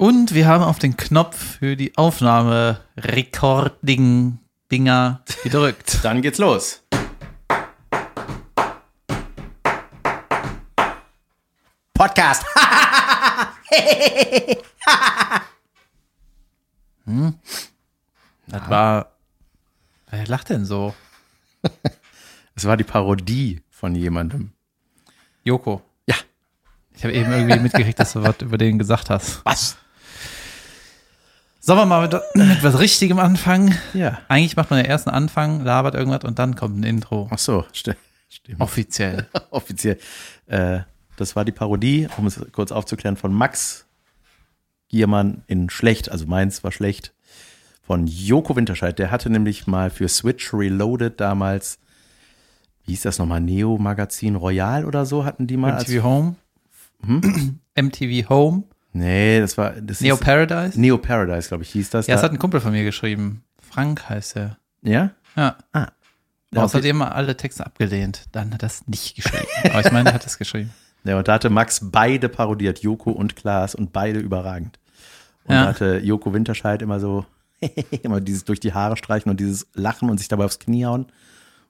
Und wir haben auf den Knopf für die Aufnahme Recording Dinger gedrückt. Dann geht's los. Podcast. Das war. Wer lacht denn so? Es war die Parodie von jemandem. Joko. Ja. Ich habe eben irgendwie mitgekriegt, dass du was über den gesagt hast. Was? Sollen wir mal mit, mit was Richtigem anfangen? Ja. Eigentlich macht man ja erst einen Anfang, labert irgendwas und dann kommt ein Intro. Ach so, sti- stimmt. Offiziell. Offiziell. Äh, das war die Parodie, um es kurz aufzuklären, von Max Giermann in Schlecht, also meins war schlecht, von Joko Winterscheid. Der hatte nämlich mal für Switch Reloaded damals, wie hieß das nochmal, Neo Magazin Royal oder so, hatten die mal als. MTV Home. MTV Home. Nee, das war. Das Neo ist, Paradise. Neo Paradise, glaube ich, hieß das. Ja, das da. hat ein Kumpel von mir geschrieben. Frank heißt er. ja? Ja. Ah. Ja, Ja, hat immer alle Texte abgelehnt. Dann hat er es nicht geschrieben. Aber ich meine, er hat es geschrieben. Ja, und da hatte Max beide parodiert, Joko und Klaas, und beide überragend. Und Ja. da hatte Joko Winterscheid immer so, immer dieses durch die Haare streichen und dieses Lachen und sich dabei aufs Knie hauen.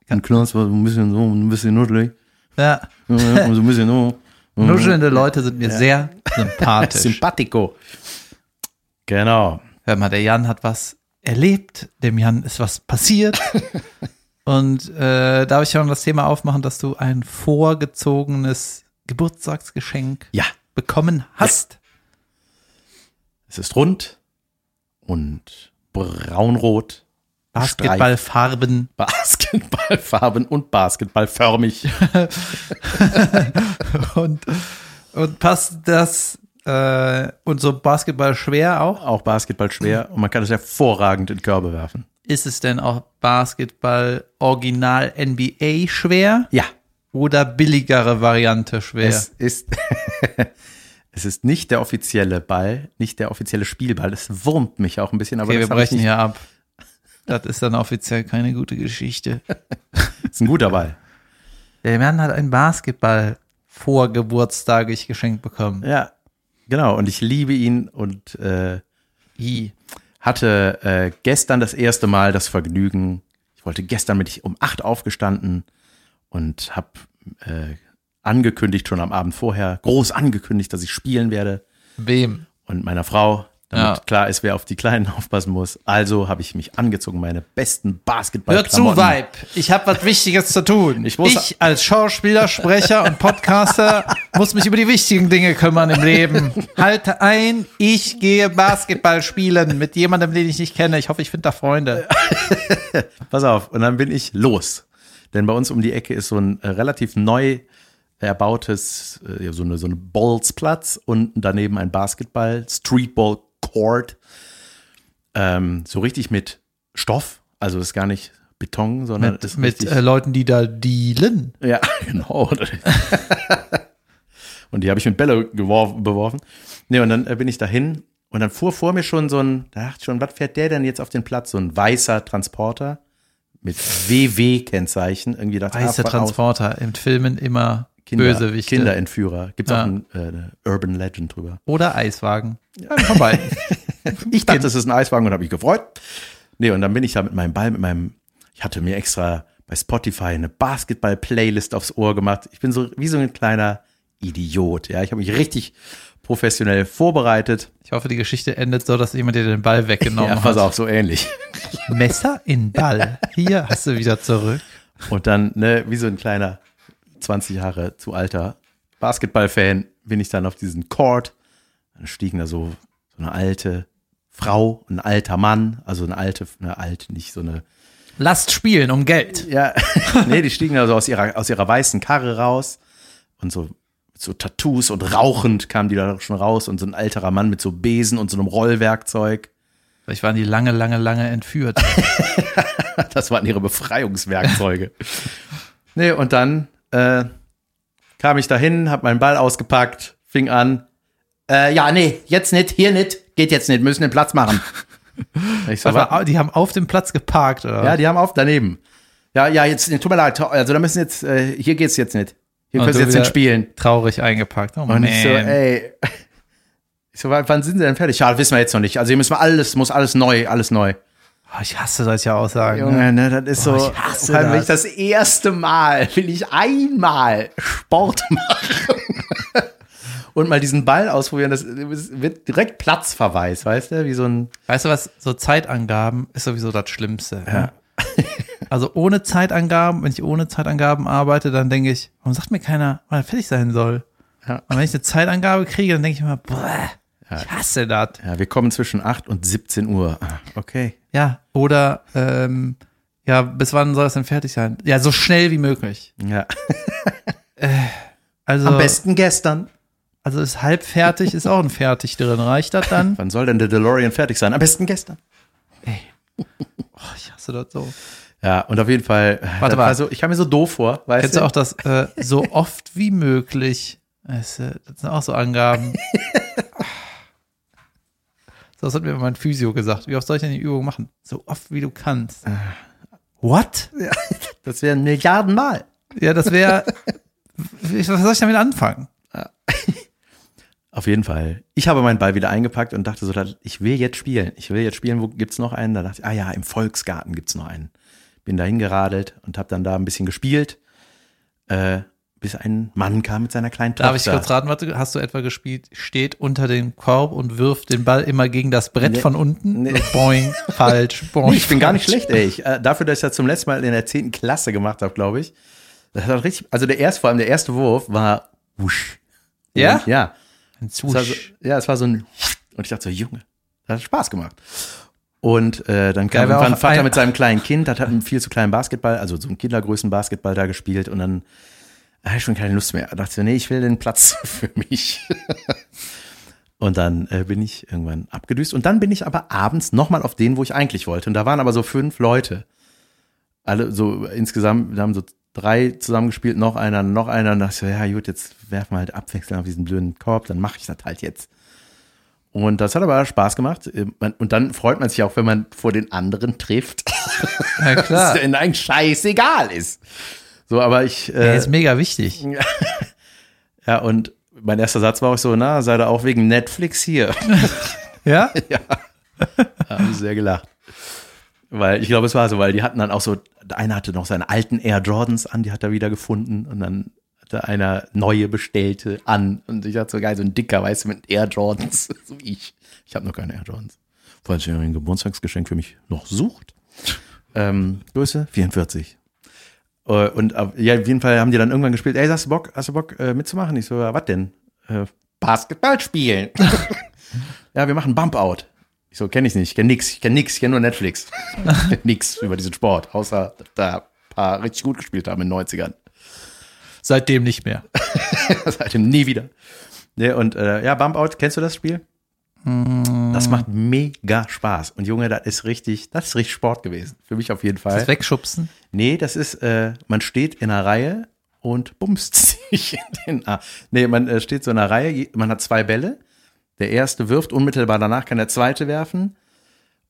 Und Klaas war so ein bisschen so, ein bisschen nuddelig. Ja. Ja, und so ein bisschen so. Nuschelnde Leute sind mir sehr sympathisch. Sympathico. Genau. Hör mal, der Jan hat was erlebt, dem Jan ist was passiert. Und äh, darf ich schon das Thema aufmachen, dass du ein vorgezogenes Geburtstagsgeschenk Ja, bekommen hast? es ist rund und braunrot. Basketballfarben. Basketballfarben und basketballförmig. und, und passt das äh, und so Basketball schwer auch? Auch Basketball schwer und man kann es hervorragend in Körbe werfen. Ist es denn auch Basketball Original NBA schwer Ja, oder billigere Variante schwer? Es ist, es ist nicht der offizielle Ball, nicht der offizielle Spielball. Es wurmt mich auch ein bisschen, aber okay, wir brechen nicht. hier ab. Das ist dann offiziell keine gute Geschichte. ist ein guter Ball. Der Mann hat ein Basketball vorgeburtstagig geschenkt bekommen. Ja, genau. Und ich liebe ihn und äh, I. hatte äh, gestern das erste Mal das Vergnügen. Ich wollte gestern mit ich um acht aufgestanden und habe äh, angekündigt schon am Abend vorher, groß angekündigt, dass ich spielen werde Wem? und meiner Frau, damit Ja. klar ist, wer auf die Kleinen aufpassen muss. Also habe ich mich angezogen, meine besten Basketball. Hör zu, Vibe. Ich habe was Wichtiges zu tun. Ich muss- ich als Schauspieler, Sprecher und Podcaster muss mich über die wichtigen Dinge kümmern im Leben. Halte ein, ich gehe Basketball spielen mit jemandem, den ich nicht kenne. Ich hoffe, ich finde da Freunde. Pass auf, und dann bin ich los. Denn bei uns um die Ecke ist so ein äh, relativ neu erbautes, äh, so eine, so eine Ballsplatz und daneben ein Basketball, Streetball Court. Ähm, so richtig mit Stoff, also ist gar nicht Beton, sondern Mit, ist mit äh, Leuten, die da dealen. ja, genau. und die habe ich mit Bälle geworfen, beworfen. Nee, und dann äh, bin ich dahin und dann fuhr vor mir schon so ein, da dachte ich schon, was fährt der denn jetzt auf den Platz? So ein weißer Transporter mit WW-Kennzeichen. Irgendwie dachte ich, Weiße ah. Transporter. Im Filmen immer Kinder, Bösewichte. Kinderentführer. Gibt es Ja. auch ein, äh, eine Urban Legend drüber. Oder Eiswagen. Ja, vorbei. Ich dachte, das ist ein Eiswagen und habe mich gefreut. Nee, und dann bin ich da mit meinem Ball, mit meinem, ich hatte mir extra bei Spotify eine Basketball-Playlist aufs Ohr gemacht. Ich bin so wie so ein kleiner Idiot. Ja, ich habe mich richtig professionell vorbereitet. Ich hoffe, die Geschichte endet so, dass jemand dir den Ball weggenommen Ja, pass hat. auf, so ähnlich. Messer in Ball. Hier hast du wieder zurück. Und dann, ne, wie so ein kleiner 20 Jahre zu alter Basketball-Fan, bin ich dann auf diesen Court. Dann stiegen da so, so eine alte Frau, ein alter Mann, also eine alte, eine alte, nicht so eine Lasst spielen um Geld. Ja, nee, die stiegen also aus ihrer, aus ihrer weißen Karre raus und so, so Tattoos und rauchend kamen die da schon raus und so ein älterer Mann mit so Besen und so einem Rollwerkzeug. Vielleicht waren die lange, lange, lange entführt. Das waren ihre Befreiungswerkzeuge. nee, und dann äh, kam ich dahin, hab meinen Ball ausgepackt, fing an. Äh, ja, nee, jetzt nicht, hier nicht, geht jetzt nicht, müssen den Platz machen. Ich so, Aber die haben auf dem Platz geparkt, oder? Ja, die haben auf daneben. Ja, ja, jetzt, nee, tut mir leid, also da müssen jetzt, äh, hier geht's jetzt nicht. Hier können sie jetzt nicht spielen. traurig eingepackt. Oh Und ich so, ey. Ich so, wann sind sie denn fertig? Ja, wissen wir jetzt noch nicht. Also hier müssen wir alles, muss alles neu, alles neu. Oh, ich hasse solche Aussagen. Junge, ne, das ist Boah, so. ich hasse allem, wenn das. ich das erste Mal, will ich einmal Sport machen. Und mal diesen Ball ausprobieren, das wird direkt Platzverweis, weißt du? Wie so ein. Weißt du was, so Zeitangaben ist sowieso das Schlimmste. Ja. Also ohne Zeitangaben, wenn ich ohne Zeitangaben arbeite, dann denke ich, warum sagt mir keiner, wann er fertig sein soll? Ja. Und wenn ich eine Zeitangabe kriege, dann denke ich immer, boah, ich hasse das. Ja, wir kommen zwischen 8 und 17 Uhr. Ah, Okay. Ja, oder ähm, ja, bis wann soll es denn fertig sein? Ja, so schnell wie möglich. Ja. Also, Am besten gestern. also ist halb fertig, ist auch ein fertig drin. Reicht das dann? Wann soll denn der DeLorean fertig sein? Am besten gestern. Oh, ich hasse das so. Ja, und auf jeden Fall. Warte das mal. war so, ich kam mir so doof vor, weißt Kennst du auch das äh, so oft wie möglich? Das, äh, das sind auch so Angaben. So, das hat mir mein Physio gesagt. Wie oft soll ich denn die Übung machen? So oft wie du kannst. What? Das wären Milliarden Mal. Ja, das wäre. was soll ich damit anfangen? Auf jeden Fall. Ich habe meinen Ball wieder eingepackt und dachte so, ich will jetzt spielen. Ich will jetzt spielen. Wo gibt's noch einen? Da dachte ich, ah ja, im Volksgarten gibt's noch einen. Bin da hingeradelt und habe dann da ein bisschen gespielt, äh, bis ein Mann kam mit seiner kleinen Tochter. Darf ich kurz raten, warte, hast du etwa gespielt, steht unter dem Korb und wirft den Ball immer gegen das Brett Nee. von unten? Nee. Boing, falsch, boing. Nee, ich bin gar nicht falsch. schlecht, ey. Ich, äh, dafür, dass ich das zum letzten Mal in der 10. Klasse gemacht habe, glaube ich. Das hat richtig, also der erste, vor allem der erste Wurf war wusch. Ja? Und, ja. Ein war so, Zusch. ja, es war so ein und ich dachte so, Junge, das hat Spaß gemacht. Und äh, dann kam auch ein Vater mit seinem kleinen Kind, hat, hat einen viel zu kleinen Basketball, also so einen Kindergrößen Basketball da gespielt und dann hatte ich schon keine Lust mehr. Da dachte ich nee, ich will den Platz für mich. und dann äh, bin ich irgendwann abgedüst und dann bin ich aber abends nochmal auf den, wo ich eigentlich wollte. Und da waren aber so fünf Leute. Alle so insgesamt, wir haben so drei zusammengespielt, noch einer, noch einer. Und dachte ich so, ja gut, jetzt werfen wir halt abwechselnd auf diesen blöden Korb, dann mache ich das halt jetzt. Und das hat aber Spaß gemacht. Und dann freut man sich auch, wenn man vor den anderen trifft. Ja, dass klar. es denen eigentlich scheißegal ist. So, aber ich, Ja, äh, ist mega wichtig. ja, und mein erster Satz war auch so, na, sei da auch wegen Netflix hier. Ja? Da haben sie sehr gelacht. Weil ich glaube, es war so, weil die hatten dann auch so, der eine hatte noch seine alten Air Jordans an, die hat er wieder gefunden und dann hatte einer neue bestellte an und ich hatte so geil, so ein dicker, weißt du, mit Air Jordans, so wie ich. Ich habe noch keine Air Jordans. Falls ihr ein Geburtstagsgeschenk für mich noch sucht. Ähm, Größe 44. Äh, Und auf- ja, auf jeden Fall haben die dann irgendwann gespielt, ey, hast du Bock, hast du Bock äh, mitzumachen? Ich so, ja, was denn? Äh, Basketball spielen. ja, wir machen Bump Out. Ich so, kenne ich nicht, ich kenne nix, ich kenne nix, ich kenne nur Netflix. Kenn nix über diesen Sport, außer dass da ein paar richtig gut gespielt haben in den 90ern. Seitdem nicht mehr. Seitdem nie wieder. Ja, und äh, ja, Bump Out, kennst du das Spiel? Das macht mega Spaß. Und Junge, das ist richtig, das ist richtig Sport gewesen. Für mich auf jeden Fall. Das Wegschubsen. Nee, das ist, äh, man steht in einer Reihe und bumst sich in den Arm. Nee, man äh, steht so in einer Reihe, man hat zwei Bälle. Der erste wirft, unmittelbar danach kann der zweite werfen.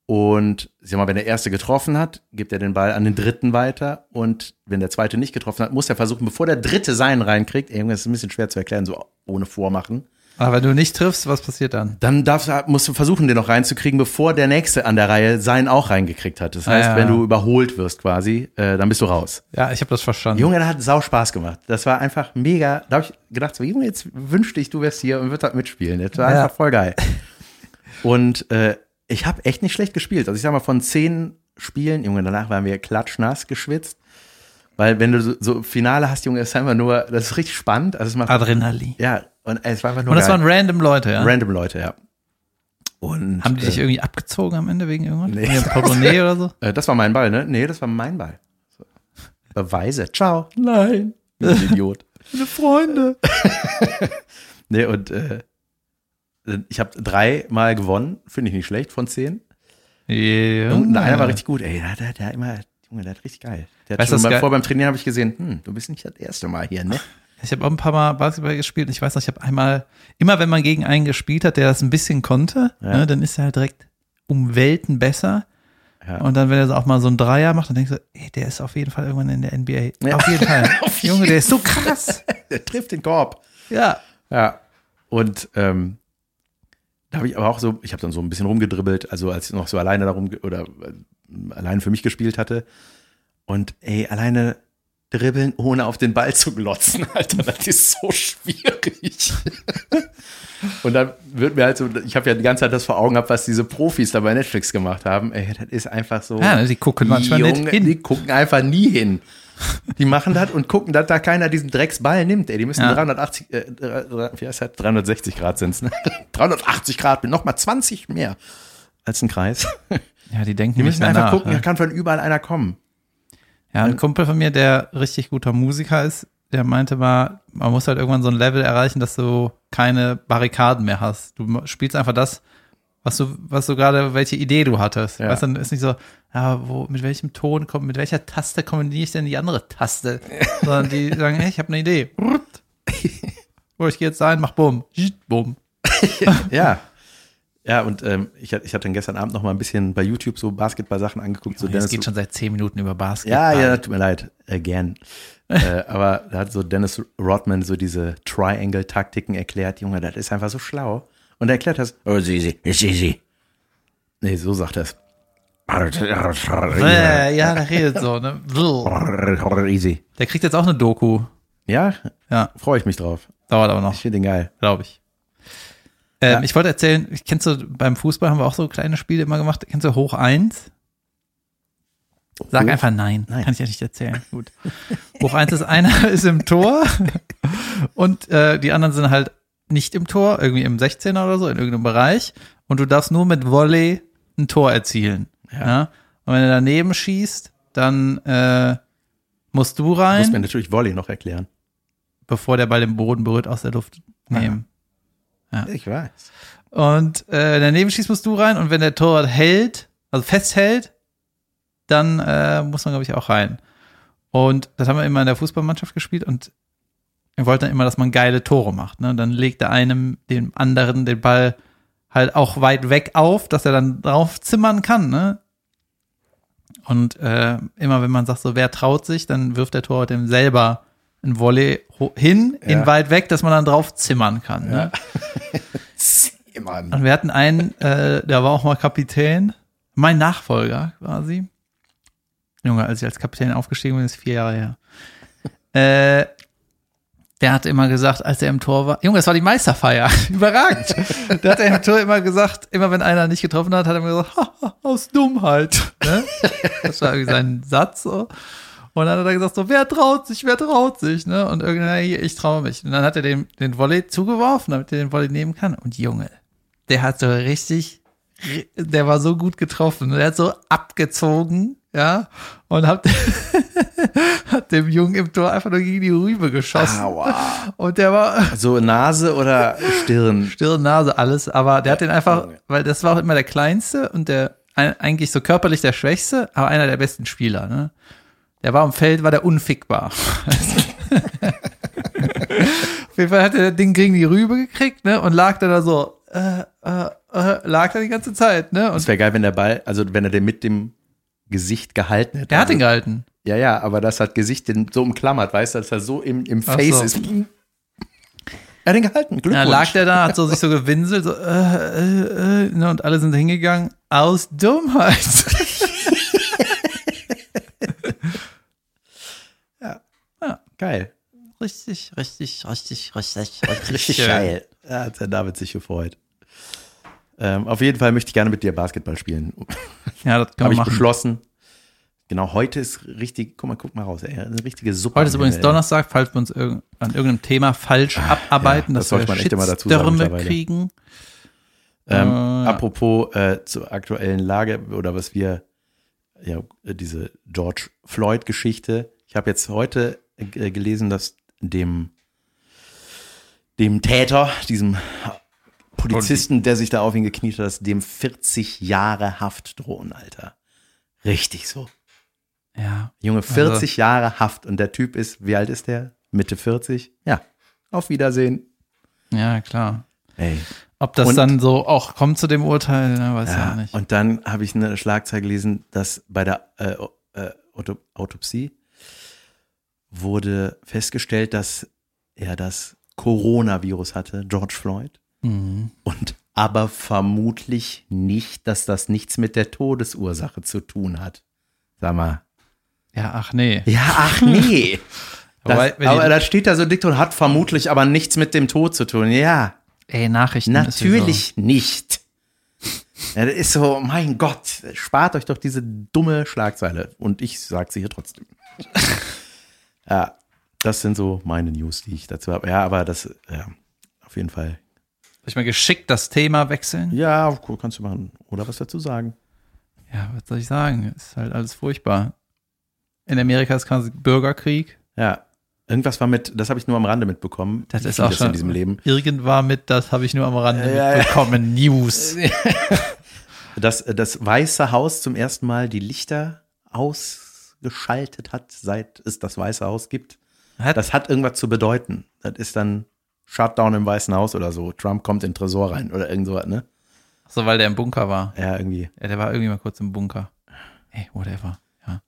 Und sag mal, wenn der erste getroffen hat, gibt er den Ball an den dritten weiter. Und wenn der zweite nicht getroffen hat, muss er versuchen, bevor der dritte seinen reinkriegt, irgendwas ist ein bisschen schwer zu erklären, so ohne Vormachen. Aber wenn du nicht triffst, was passiert dann? Dann darfst, du- musst du versuchen, den noch reinzukriegen, bevor der nächste an der Reihe seinen auch reingekriegt hat. Das heißt, Ah, ja. wenn du überholt wirst quasi, äh, dann bist du raus. Ja, ich habe das verstanden. Junge, das hat sau Spaß gemacht. Das war einfach mega. Da habe ich gedacht, so, Junge, jetzt wünschte ich, du wärst hier und würdest halt mitspielen. Das war Ja. einfach voll geil. Und äh, ich habe echt nicht schlecht gespielt. Also ich sag mal, von zehn Spielen, Junge, danach waren wir klatschnass geschwitzt. Weil wenn du so, so Finale hast, Junge, ist einfach nur, das ist richtig spannend. Also es macht, Adrenalin. ja, und es war einfach nur Und das geil. waren random Leute, ja? random Leute, ja. Und Haben die dich äh, irgendwie abgezogen am Ende wegen irgendwas? Nee. Portemonnaie oder so? äh, das war mein Ball, ne? Nee, das war mein Ball. So. Beweise. Ciao. Nein. Du Idiot. Meine Freunde. Nee, und äh, ich habe dreimal gewonnen, finde ich nicht schlecht von zehn. Ja. Und einer war richtig gut, ey, der, der, der hat immer, Junge, der hat richtig geil. Der hat Weißt schon mal geil- vor beim Trainieren habe ich gesehen, hm, du bist nicht das erste Mal hier, ne? Ich habe auch ein paar Mal Basketball gespielt und ich weiß noch, ich habe einmal, immer wenn man gegen einen gespielt hat, der das ein bisschen konnte, Ja. ne, dann ist er halt direkt um Welten besser. Ja. Und dann, wenn er auch mal so einen Dreier macht, dann denkst du, ey, der ist auf jeden Fall irgendwann in der NBA. Ja. Auf jeden Fall. Auf Junge, der ist so krass. Der trifft den Korb. ja. Ja. Und ähm, da habe ich aber auch so, ich habe dann so ein bisschen rumgedribbelt, also als ich noch so alleine darum oder äh, alleine für mich gespielt hatte. Und ey, alleine dribbeln, ohne auf den Ball zu glotzen, Alter, das ist so schwierig. Und dann wird mir halt so, ich habe ja die ganze Zeit das vor Augen gehabt, was diese Profis da bei Netflix gemacht haben. Ey, das ist einfach so. Ja, die gucken manchmal Junge, nicht hin. Die gucken einfach nie hin. Die machen das und gucken, dass da keiner diesen Drecksball nimmt. Ey, die müssen Ja. 380, äh, wie heißt das? 360 Grad sind's, ne? 380 Grad, noch mal 20 mehr als ein Kreis. Ja, die denken Die müssen einfach nach, gucken, ne? da kann von überall einer kommen. Ja, ein Kumpel von mir, der richtig guter Musiker ist, der meinte mal, man muss halt irgendwann so ein Level erreichen, dass du keine Barrikaden mehr hast. Du spielst einfach das, was du, was du gerade, welche Idee du hattest. Ja. Weißt du, dann ist nicht so, ja, wo, mit welchem Ton kommt, mit welcher Taste kombiniere ich denn die andere Taste? Sondern die sagen, hey, ich habe eine Idee. Wo ich gehe jetzt ein, mach Bumm. Bumm. Ja. Ja, und ähm, ich, ich hatte dann gestern Abend noch mal ein bisschen bei YouTube so Basketball-Sachen angeguckt. So Das Dennis- geht schon seit zehn Minuten über Basketball. Ja, ja, tut mir leid. Again. äh, aber da hat so Dennis Rodman so diese Triangle-Taktiken erklärt. Junge, das ist einfach so schlau. Und er erklärt das. Oh, it's easy, it's easy. Nee, so sagt er es. Äh, ja, der redet so, ne? Easy. Der kriegt jetzt auch eine Doku. Ja, Ja, freue ich mich drauf. dauert aber noch. Ich finde den geil. glaube ich. Ähm, Ja. Ich wollte erzählen, kennst du, beim Fußball haben wir auch so kleine Spiele immer gemacht. Kennst du Hoch 1? Sag Hoch? einfach nein. Nein. Kann ich ja nicht erzählen. Gut. Hoch 1 ist einer ist im Tor und äh, die anderen sind halt nicht im Tor, irgendwie im 16er oder so, in irgendeinem Bereich. Und du darfst nur mit Volley ein Tor erzielen. Ja. Und wenn du daneben schießt, dann äh, musst du Muss rein, mir natürlich Volley noch erklären. bevor der Ball den Boden berührt, aus der Luft nehmen. Ich weiß. Und äh, daneben schießt musst du rein und wenn der Torwart hält, also festhält, dann äh, muss man, glaube ich, auch rein. Und das haben wir immer in der Fußballmannschaft gespielt und wir wollten dann immer, dass man geile Tore macht. Ne? Und dann legt der einem dem anderen den Ball halt auch weit weg auf, dass er dann drauf zimmern kann. Ne? Und äh, immer wenn man sagt, so wer traut sich, dann wirft der Torwart dem selber ein Volley hin, in Ja. weit weg, dass man dann drauf zimmern kann. Ne? Mann. Und wir hatten einen, äh, der war auch mal Kapitän, mein Nachfolger quasi. Junge, als ich als Kapitän aufgestiegen bin, ist vier Jahre her. Äh, der hat immer gesagt, als er im Tor war, Junge, das war die Meisterfeier, überragend. Der hat im Tor immer gesagt, immer wenn einer nicht getroffen hat, hat er immer gesagt, ha, aus Dummheit. Ne? Das war irgendwie sein Satz. So. Und dann hat er gesagt, so, wer traut sich, wer traut sich, ne? Und irgendwann, ich traue mich. Und dann hat er den, den Volley zugeworfen, damit er den Volley nehmen kann. Und Junge, der hat so richtig, der war so gut getroffen. Der hat so abgezogen, ja, und hat, hat dem Jungen im Tor einfach nur gegen die Rübe geschossen. Aua. Und der war So Nase oder Stirn? Stirn, Nase, alles, aber der hat den einfach, weil das war auch immer der kleinste und der eigentlich so körperlich der schwächste, aber einer der besten Spieler, ne? Der war am Feld, war der unfickbar. Auf jeden Fall hat er das Ding gegen die Rübe gekriegt, ne? Und lag dann da so, äh, äh, äh, lag da die ganze Zeit, ne? Und Es wäre geil, wenn der Ball, also wenn er den mit dem Gesicht gehalten hätte. der hat ihn gehalten. Ja, ja, aber das hat Gesicht den so umklammert, weißt du, dass er so im, im Ach Face so. ist. Er hat ihn gehalten. Ja, Glückwunsch. lag der da, hat so sich so gewinselt, so, äh, äh, äh, ne? Und alle sind hingegangen, aus Dummheit. Geil. Richtig, richtig, richtig, richtig, Richtig geil. Da hat der David sich gefreut. Ähm, auf jeden Fall möchte ich gerne mit dir Basketball spielen. Ja, das kann Habe ich machen. beschlossen. Genau, heute ist richtig, guck mal, guck mal raus, ey, eine richtige Suppe. Heute ist übrigens ey. Donnerstag, falls wir uns irg an irgendeinem Thema falsch abarbeiten, das dass sollte wir man echt immer dazu sagen kriegen. Ähm, Äh. apropos äh, zur aktuellen Lage oder was wir, ja, diese George Floyd-Geschichte. Ich habe jetzt heute äh, gelesen, dass dem, dem Täter, diesem Polizisten, der sich da auf ihn gekniet hat, dass dem 40 Jahre Haft drohen, Alter. Richtig so. Ja, Junge, 40 Jahre Haft und der Typ ist, wie alt ist der? Mitte 40? Ja. Auf Wiedersehen. ja, klar. Ey. Ob das Und- dann so auch kommt zu dem Urteil, ne, weiß ja, Ja, nicht. und dann habe ich eine Schlagzeile gelesen, dass bei der äh, äh, Auto Autopsie wurde festgestellt, dass er das Coronavirus hatte, George Floyd. Mhm. Und aber vermutlich nicht, dass das nichts mit der Todesursache zu tun hat. Sag mal. Ja, ach nee. Ja, ach nee. Das, Aber aber da steht da so dick und hat vermutlich aber nichts mit dem Tod zu tun. Ja, Ey, Nachrichten. natürlich nicht. Ja, das ist so, mein Gott, spart euch doch diese dumme Schlagzeile. Und ich sag sie hier trotzdem. ja, das sind so meine News, die ich dazu habe. Ja, aber das, ja, auf jeden Fall. So. Soll ich mal geschickt das Thema wechseln? Ja, cool, kannst du machen. Oder was dazu sagen? Ja, was soll ich sagen? Ist halt alles furchtbar. In Amerika ist quasi Bürgerkrieg. Ja, irgendwas war mit, das habe ich nur am Rande mitbekommen. Das ist auch schon in diesem Leben. Irgendwann mit, das habe ich nur am Rande Ja, ja. mitbekommen. News. Dass äh, das Weiße Haus zum ersten Mal die Lichter ausgeschaltet hat, seit es das Weiße Haus gibt. Hat, Das hat irgendwas zu bedeuten. Das ist dann Shutdown im Weißen Haus oder so. Trump kommt in den Tresor rein oder irgend sowas, ne? so, weil der im Bunker war. Ja, irgendwie. Ja, der war irgendwie mal kurz im Bunker. Hey, whatever. Ja.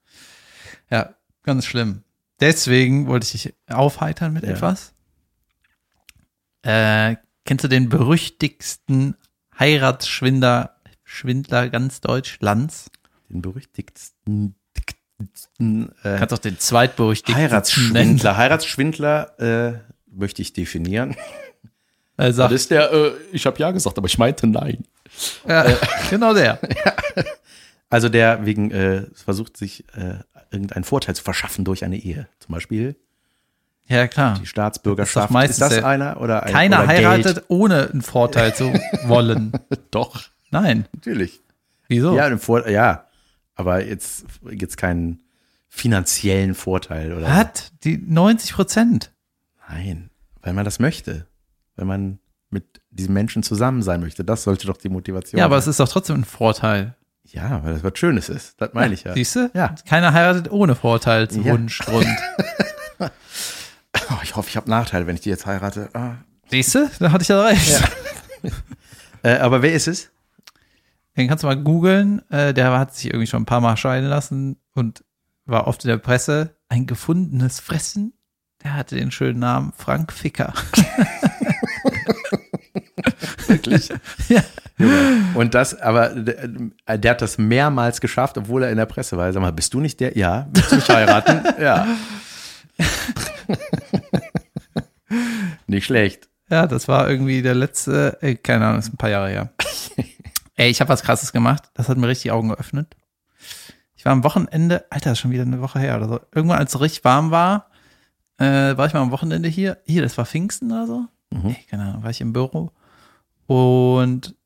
Ja, ganz schlimm. Deswegen wollte ich dich aufheitern mit Ja. etwas. Äh, kennst du den berüchtigsten Heiratsschwindler Schwindler ganz Deutschlands? Den berüchtigsten äh, Kannst auch den zweitberüchtigsten nennen. Heiratsschwindler. Heiratsschwindler äh, möchte ich definieren. Er sagt, ist der, äh, ich habe ja gesagt, aber ich meinte nein. ja, genau der. Also der wegen äh, versucht sich äh, irgendeinen Vorteil zu verschaffen durch eine Ehe. Zum Beispiel Ja, klar. die Staatsbürgerschaft. Das ist doch meistens das einer oder ein, Keiner oder heiratet, Geld? ohne einen Vorteil zu wollen. Doch, Nein. natürlich. Wieso? Ja, ja, aber jetzt jetzt keinen finanziellen Vorteil oder Hat die 90 Prozent. nein, weil man das möchte, weil man mit diesem Menschen zusammen sein möchte. Das sollte doch die Motivation Ja, aber es sein. ist doch trotzdem ein Vorteil. ja, weil das was Schönes ist. Das meine ich ja. Siehst du? Ja. Keiner heiratet ohne Vorteilswunschgrund. Oh, ich hoffe, ich habe Nachteile, wenn ich die jetzt heirate. Ah. Siehst du? Da hatte ich ja recht. Äh, aber wer ist es? Den kannst du mal googeln. Äh, der hat sich irgendwie schon ein paar Mal scheiden lassen und war oft in der Presse. Ein gefundenes Fressen. Der hatte den schönen Namen Frank Ficker. Wirklich? ja. Und das, aber der, der hat das mehrmals geschafft, obwohl er in der Presse war. Sag mal, bist du nicht der? Ja. Willst du mich heiraten? ja. nicht schlecht. Ja, das war irgendwie der letzte, ey, keine Ahnung, das ist ein paar Jahre her. Ey, ich habe was krasses gemacht. Das hat mir richtig die Augen geöffnet. Ich war am Wochenende, Alter, schon wieder eine Woche her oder so. Irgendwann, als es richtig warm war, äh, war ich mal am Wochenende hier. Hier, das war Pfingsten oder so. Ey, keine Ahnung, war ich im Büro. Und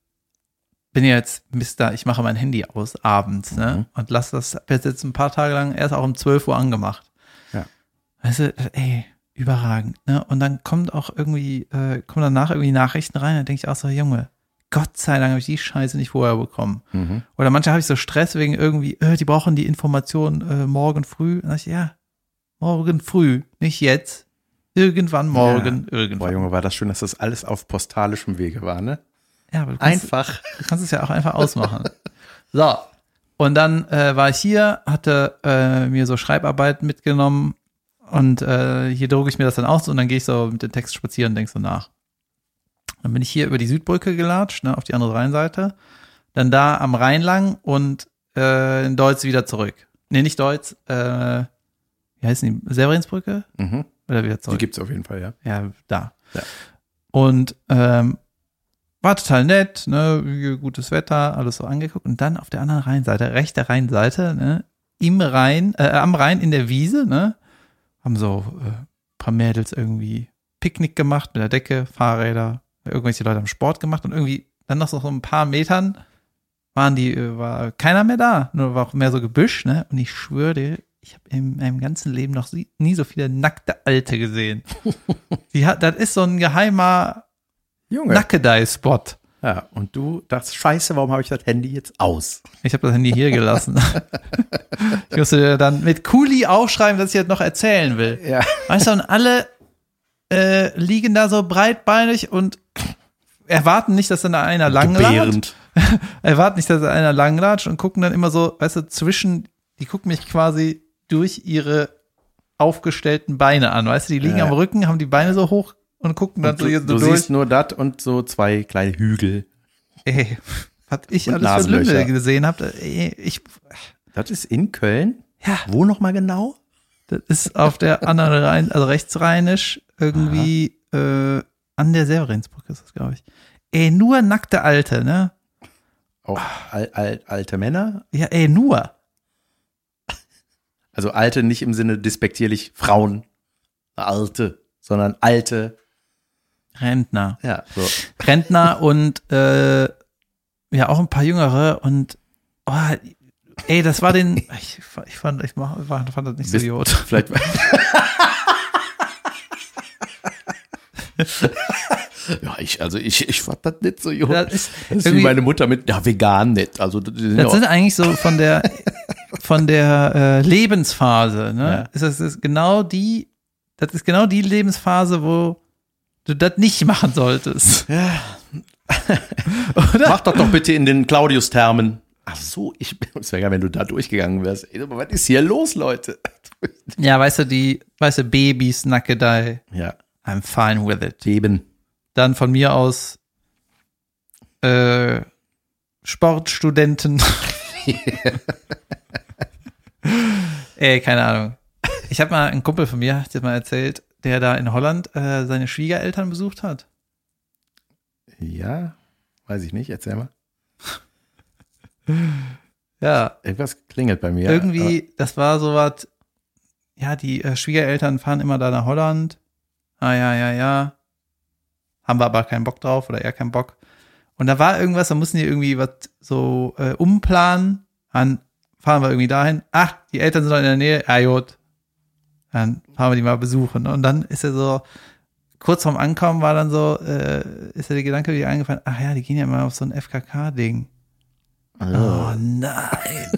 bin jetzt, Mister, ich mache mein Handy aus abends, ne? Und lass das hab jetzt, jetzt ein paar Tage lang erst auch um 12 Uhr angemacht. Ja. Weißt du, ey, überragend, ne? Und dann kommt auch irgendwie, äh, kommen danach irgendwie Nachrichten rein, dann denke ich auch so, Junge, Gott sei Dank habe ich die Scheiße nicht vorher bekommen. Mhm. Oder manchmal habe ich so Stress wegen irgendwie, äh, die brauchen die Information äh, morgen früh. Und dann ich, ja, morgen früh, nicht jetzt. Irgendwann morgen, Boah, irgendwann. Junge, war das schön, dass das alles auf postalischem Wege war, ne? Ja, aber du kannst, Einfach. du kannst es ja auch einfach ausmachen. so. Und dann äh, war ich hier, hatte äh, mir so Schreibarbeiten mitgenommen und äh, hier drucke ich mir das dann aus und dann gehe ich so mit dem Text spazieren und denk so nach. Dann bin ich hier über die Südbrücke gelatscht, ne, auf die andere Rheinseite. Dann da am Rhein lang und äh, in Deutz wieder zurück. Nee, nicht Deutz, äh, wie heißt die? Severinsbrücke? Mhm. Oder wieder Die zurück? gibt's auf jeden Fall, ja. Ja, da. Ja. Und ähm, war total nett, ne, gutes Wetter, alles so angeguckt. Und dann auf der anderen Rheinseite, rechte Rheinseite, ne, im Rhein, äh, am Rhein in der Wiese, ne, haben so äh, paar Mädels irgendwie Picknick gemacht mit der Decke, Fahrräder, irgendwelche Leute haben Sport gemacht und irgendwie dann noch so ein paar Metern waren die, äh, war keiner mehr da, nur war auch mehr so Gebüsch, ne? Und ich schwöre dir, ich habe in meinem ganzen Leben noch nie so viele nackte Alte gesehen. Die hat, das ist so ein geheimer Junge. Nackedei-Spot. Ja, und du dachtest, scheiße, warum habe ich das Handy jetzt aus? Ich habe das Handy hier gelassen. ich musste dir dann mit Kuli aufschreiben, dass ich das noch erzählen will. Ja. Weißt du, und alle äh, liegen da so breitbeinig und erwarten nicht, dass dann da einer langlatscht. Erwarten nicht, dass da einer langlatscht und gucken dann immer so, weißt du, zwischen, die gucken mich quasi durch ihre aufgestellten Beine an, weißt du, die liegen Ja. am Rücken, haben die Beine so hoch und gucken dann Und so so du durch. siehst nur das und so zwei kleine Hügel. ey, was ich Und alles für. Lümmel gesehen habe, ich, Das ist in Köln? Ja. Wo nochmal genau? das ist auf der anderen Rhein, also rechtsrheinisch, irgendwie äh, an der Severinsbrücke ist das, glaube ich. Ey, nur nackte Alte, ne? Auch al al alte Männer? Ja, ey, nur. Also alte nicht im Sinne despektierlich Frauen, alte, sondern alte. Rentner. Ja, so. Rentner und äh, ja, auch ein paar Jüngere und oh, ey, das war den. Ich, ich fand, ich mach, fand fand das nicht so Bist- idiot. Vielleicht. ja, ich, also ich, ich fand das nicht so gut. Das ist Das ist wie meine Mutter mit, ja, vegan nicht. Also, das sind Das sind eigentlich so von der von der äh, Lebensphase, ne? Ja. Ist das ist genau die, das ist genau die Lebensphase, wo du das nicht machen solltest. Ja. Mach doch doch bitte in den Claudius-Termen. Ach so, ich es wäre geil, wenn du da durchgegangen wärst. Ey, aber was ist hier los, Leute? Ja, weißt du, die, weißt du, Babys, Nackedei, Ja, I'm fine with it. eben. Dann von mir aus äh, Sportstudenten. Ey, keine Ahnung. Ich habe mal einen Kumpel von mir, hat dir mal erzählt, der da in Holland äh, seine Schwiegereltern besucht hat. Ja, weiß ich nicht, erzähl mal. Ja, Irgendwas klingelt bei mir. irgendwie, das war so was, ja, die äh, Schwiegereltern fahren immer da nach Holland. Ah, ja, ja, ja. Haben wir aber keinen Bock drauf oder eher keinen Bock. Und da war irgendwas, da mussten die irgendwie was so äh, umplanen. Dann fahren wir irgendwie dahin. Ach, die Eltern sind doch in der Nähe. Ja, gut. Dann fahren wir die mal besuchen. Und dann ist er so, kurz vorm Ankommen war dann so, äh, ist er der Gedanke wieder eingefallen, ach ja, die gehen ja mal auf so ein FKK-Ding. aber, Oh nein.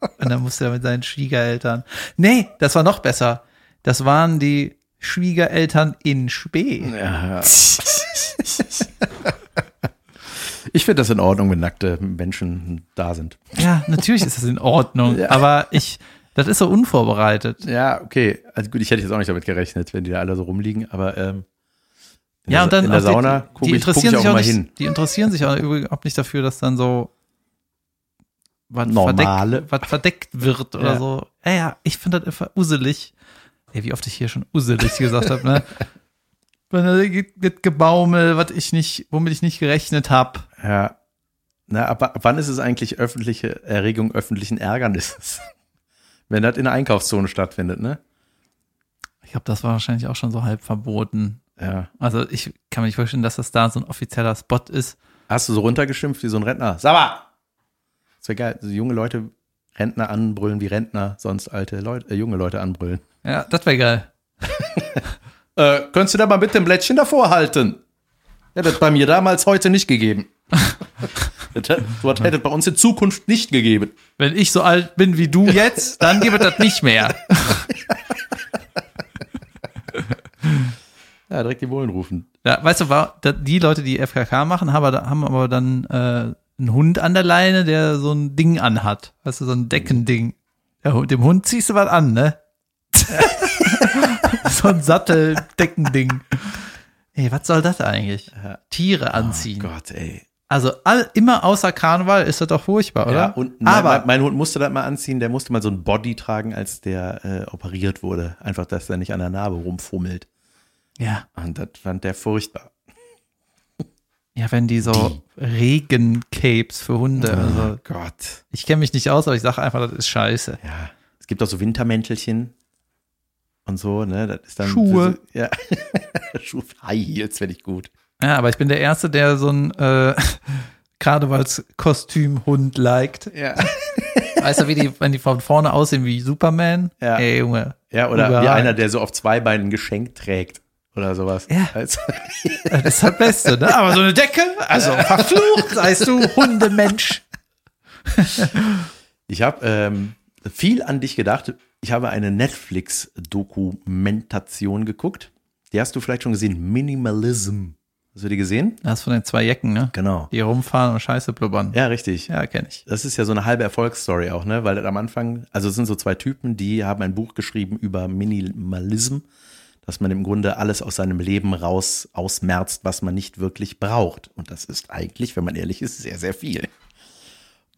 Und dann musste er mit seinen Schwiegereltern. Nee, das war noch besser. Das waren die Schwiegereltern in Spee. ja. Ich finde das in Ordnung, wenn nackte Menschen da sind. Ja, natürlich ist das in Ordnung, Ja. aber ich, das ist so unvorbereitet. Ja, okay. Also gut, ich hätte jetzt auch nicht damit gerechnet, wenn die da alle so rumliegen, aber ähm, in Ja, der, und dann in der Sauna gucke ich, guck interessieren ich auch sich auch mal nicht, hin. die interessieren sich auch überhaupt nicht dafür, dass dann so was Normale. verdeckt, was verdeckt wird oder Ja. so. Ja, ja, ich finde das einfach uselig. Ey, wie oft ich hier schon uselig gesagt habe, ne? Wird Gebaumel, was ich nicht, womit ich nicht gerechnet habe. Ja. Na, aber wann ist es eigentlich öffentliche Erregung öffentlichen Ärgernisses? Wenn das in der Einkaufszone stattfindet, ne? Ich glaube, das war wahrscheinlich auch schon so halb verboten. Ja. Also ich kann mir nicht vorstellen, dass das da so ein offizieller Spot ist. Hast du so runtergeschimpft wie so ein Rentner? Sabba! Das wäre geil. So junge Leute Rentner anbrüllen wie Rentner, sonst alte Leute, äh, junge Leute anbrüllen. Ja, das wäre geil. Äh, könntest du da mal bitte ein Blättchen davor halten? Ja, das bei mir damals heute nicht gegeben. das das hätte bei uns in Zukunft nicht gegeben. Wenn ich so alt bin wie du jetzt, dann gibt es das nicht mehr. Ja, direkt die Bullen rufen. Ja, weißt du, war, die Leute, die FKK machen, haben, aber- haben aber dann äh, einen Hund an der Leine, der so ein Ding anhat. Weißt du, so ein Deckending. Dem Hund ziehst du was an, ne? so ein Satteldeckending. Ey, was soll das eigentlich? Tiere anziehen. Oh Gott, ey. also all, immer außer Karneval ist das doch furchtbar, oder? Ja, und mein, aber mein, mein Hund musste das mal anziehen, der musste mal so ein Body tragen, als der äh, operiert wurde. Einfach, dass er nicht an der Narbe rumfummelt. ja, Und das fand der furchtbar. ja, wenn die so Regencapes für Hunde. Also, Gott. ich kenne mich nicht aus, aber ich sage einfach, das ist scheiße. Ja. Es gibt auch so Wintermäntelchen und so, ne? Das ist dann. Schuhe. So, ja. Schuhe. High Heels finde ich gut. Ja, aber ich bin der Erste, der so ein äh, Karnevalskostüm-Hund liked. Ja. Weißt du, wie die, wenn die von vorne aussehen wie Superman? Ja. Ey, Junge. Ja, oder wie Überall. einer, der so auf zwei Beinen ein Geschenk trägt. Oder sowas. Ja. Also, Das ist das Beste, ne? Aber so eine Decke, also verflucht, seist du Hundemensch. ich habe ähm, viel an dich gedacht. Ich habe eine Netflix-Dokumentation geguckt. Die hast du vielleicht schon gesehen. Minimalism. Hast du die gesehen? Das ist von den zwei Jecken, ne? Genau. Die rumfahren und Scheiße blubbern. Ja, richtig. Ja, kenne ich. Das ist ja so eine halbe Erfolgsstory auch, ne? Weil das am Anfang, also es sind so zwei Typen, die haben ein Buch geschrieben über Minimalism. dass man im Grunde alles aus seinem Leben raus ausmerzt, was man nicht wirklich braucht. Und das ist eigentlich, wenn man ehrlich ist, sehr, sehr viel.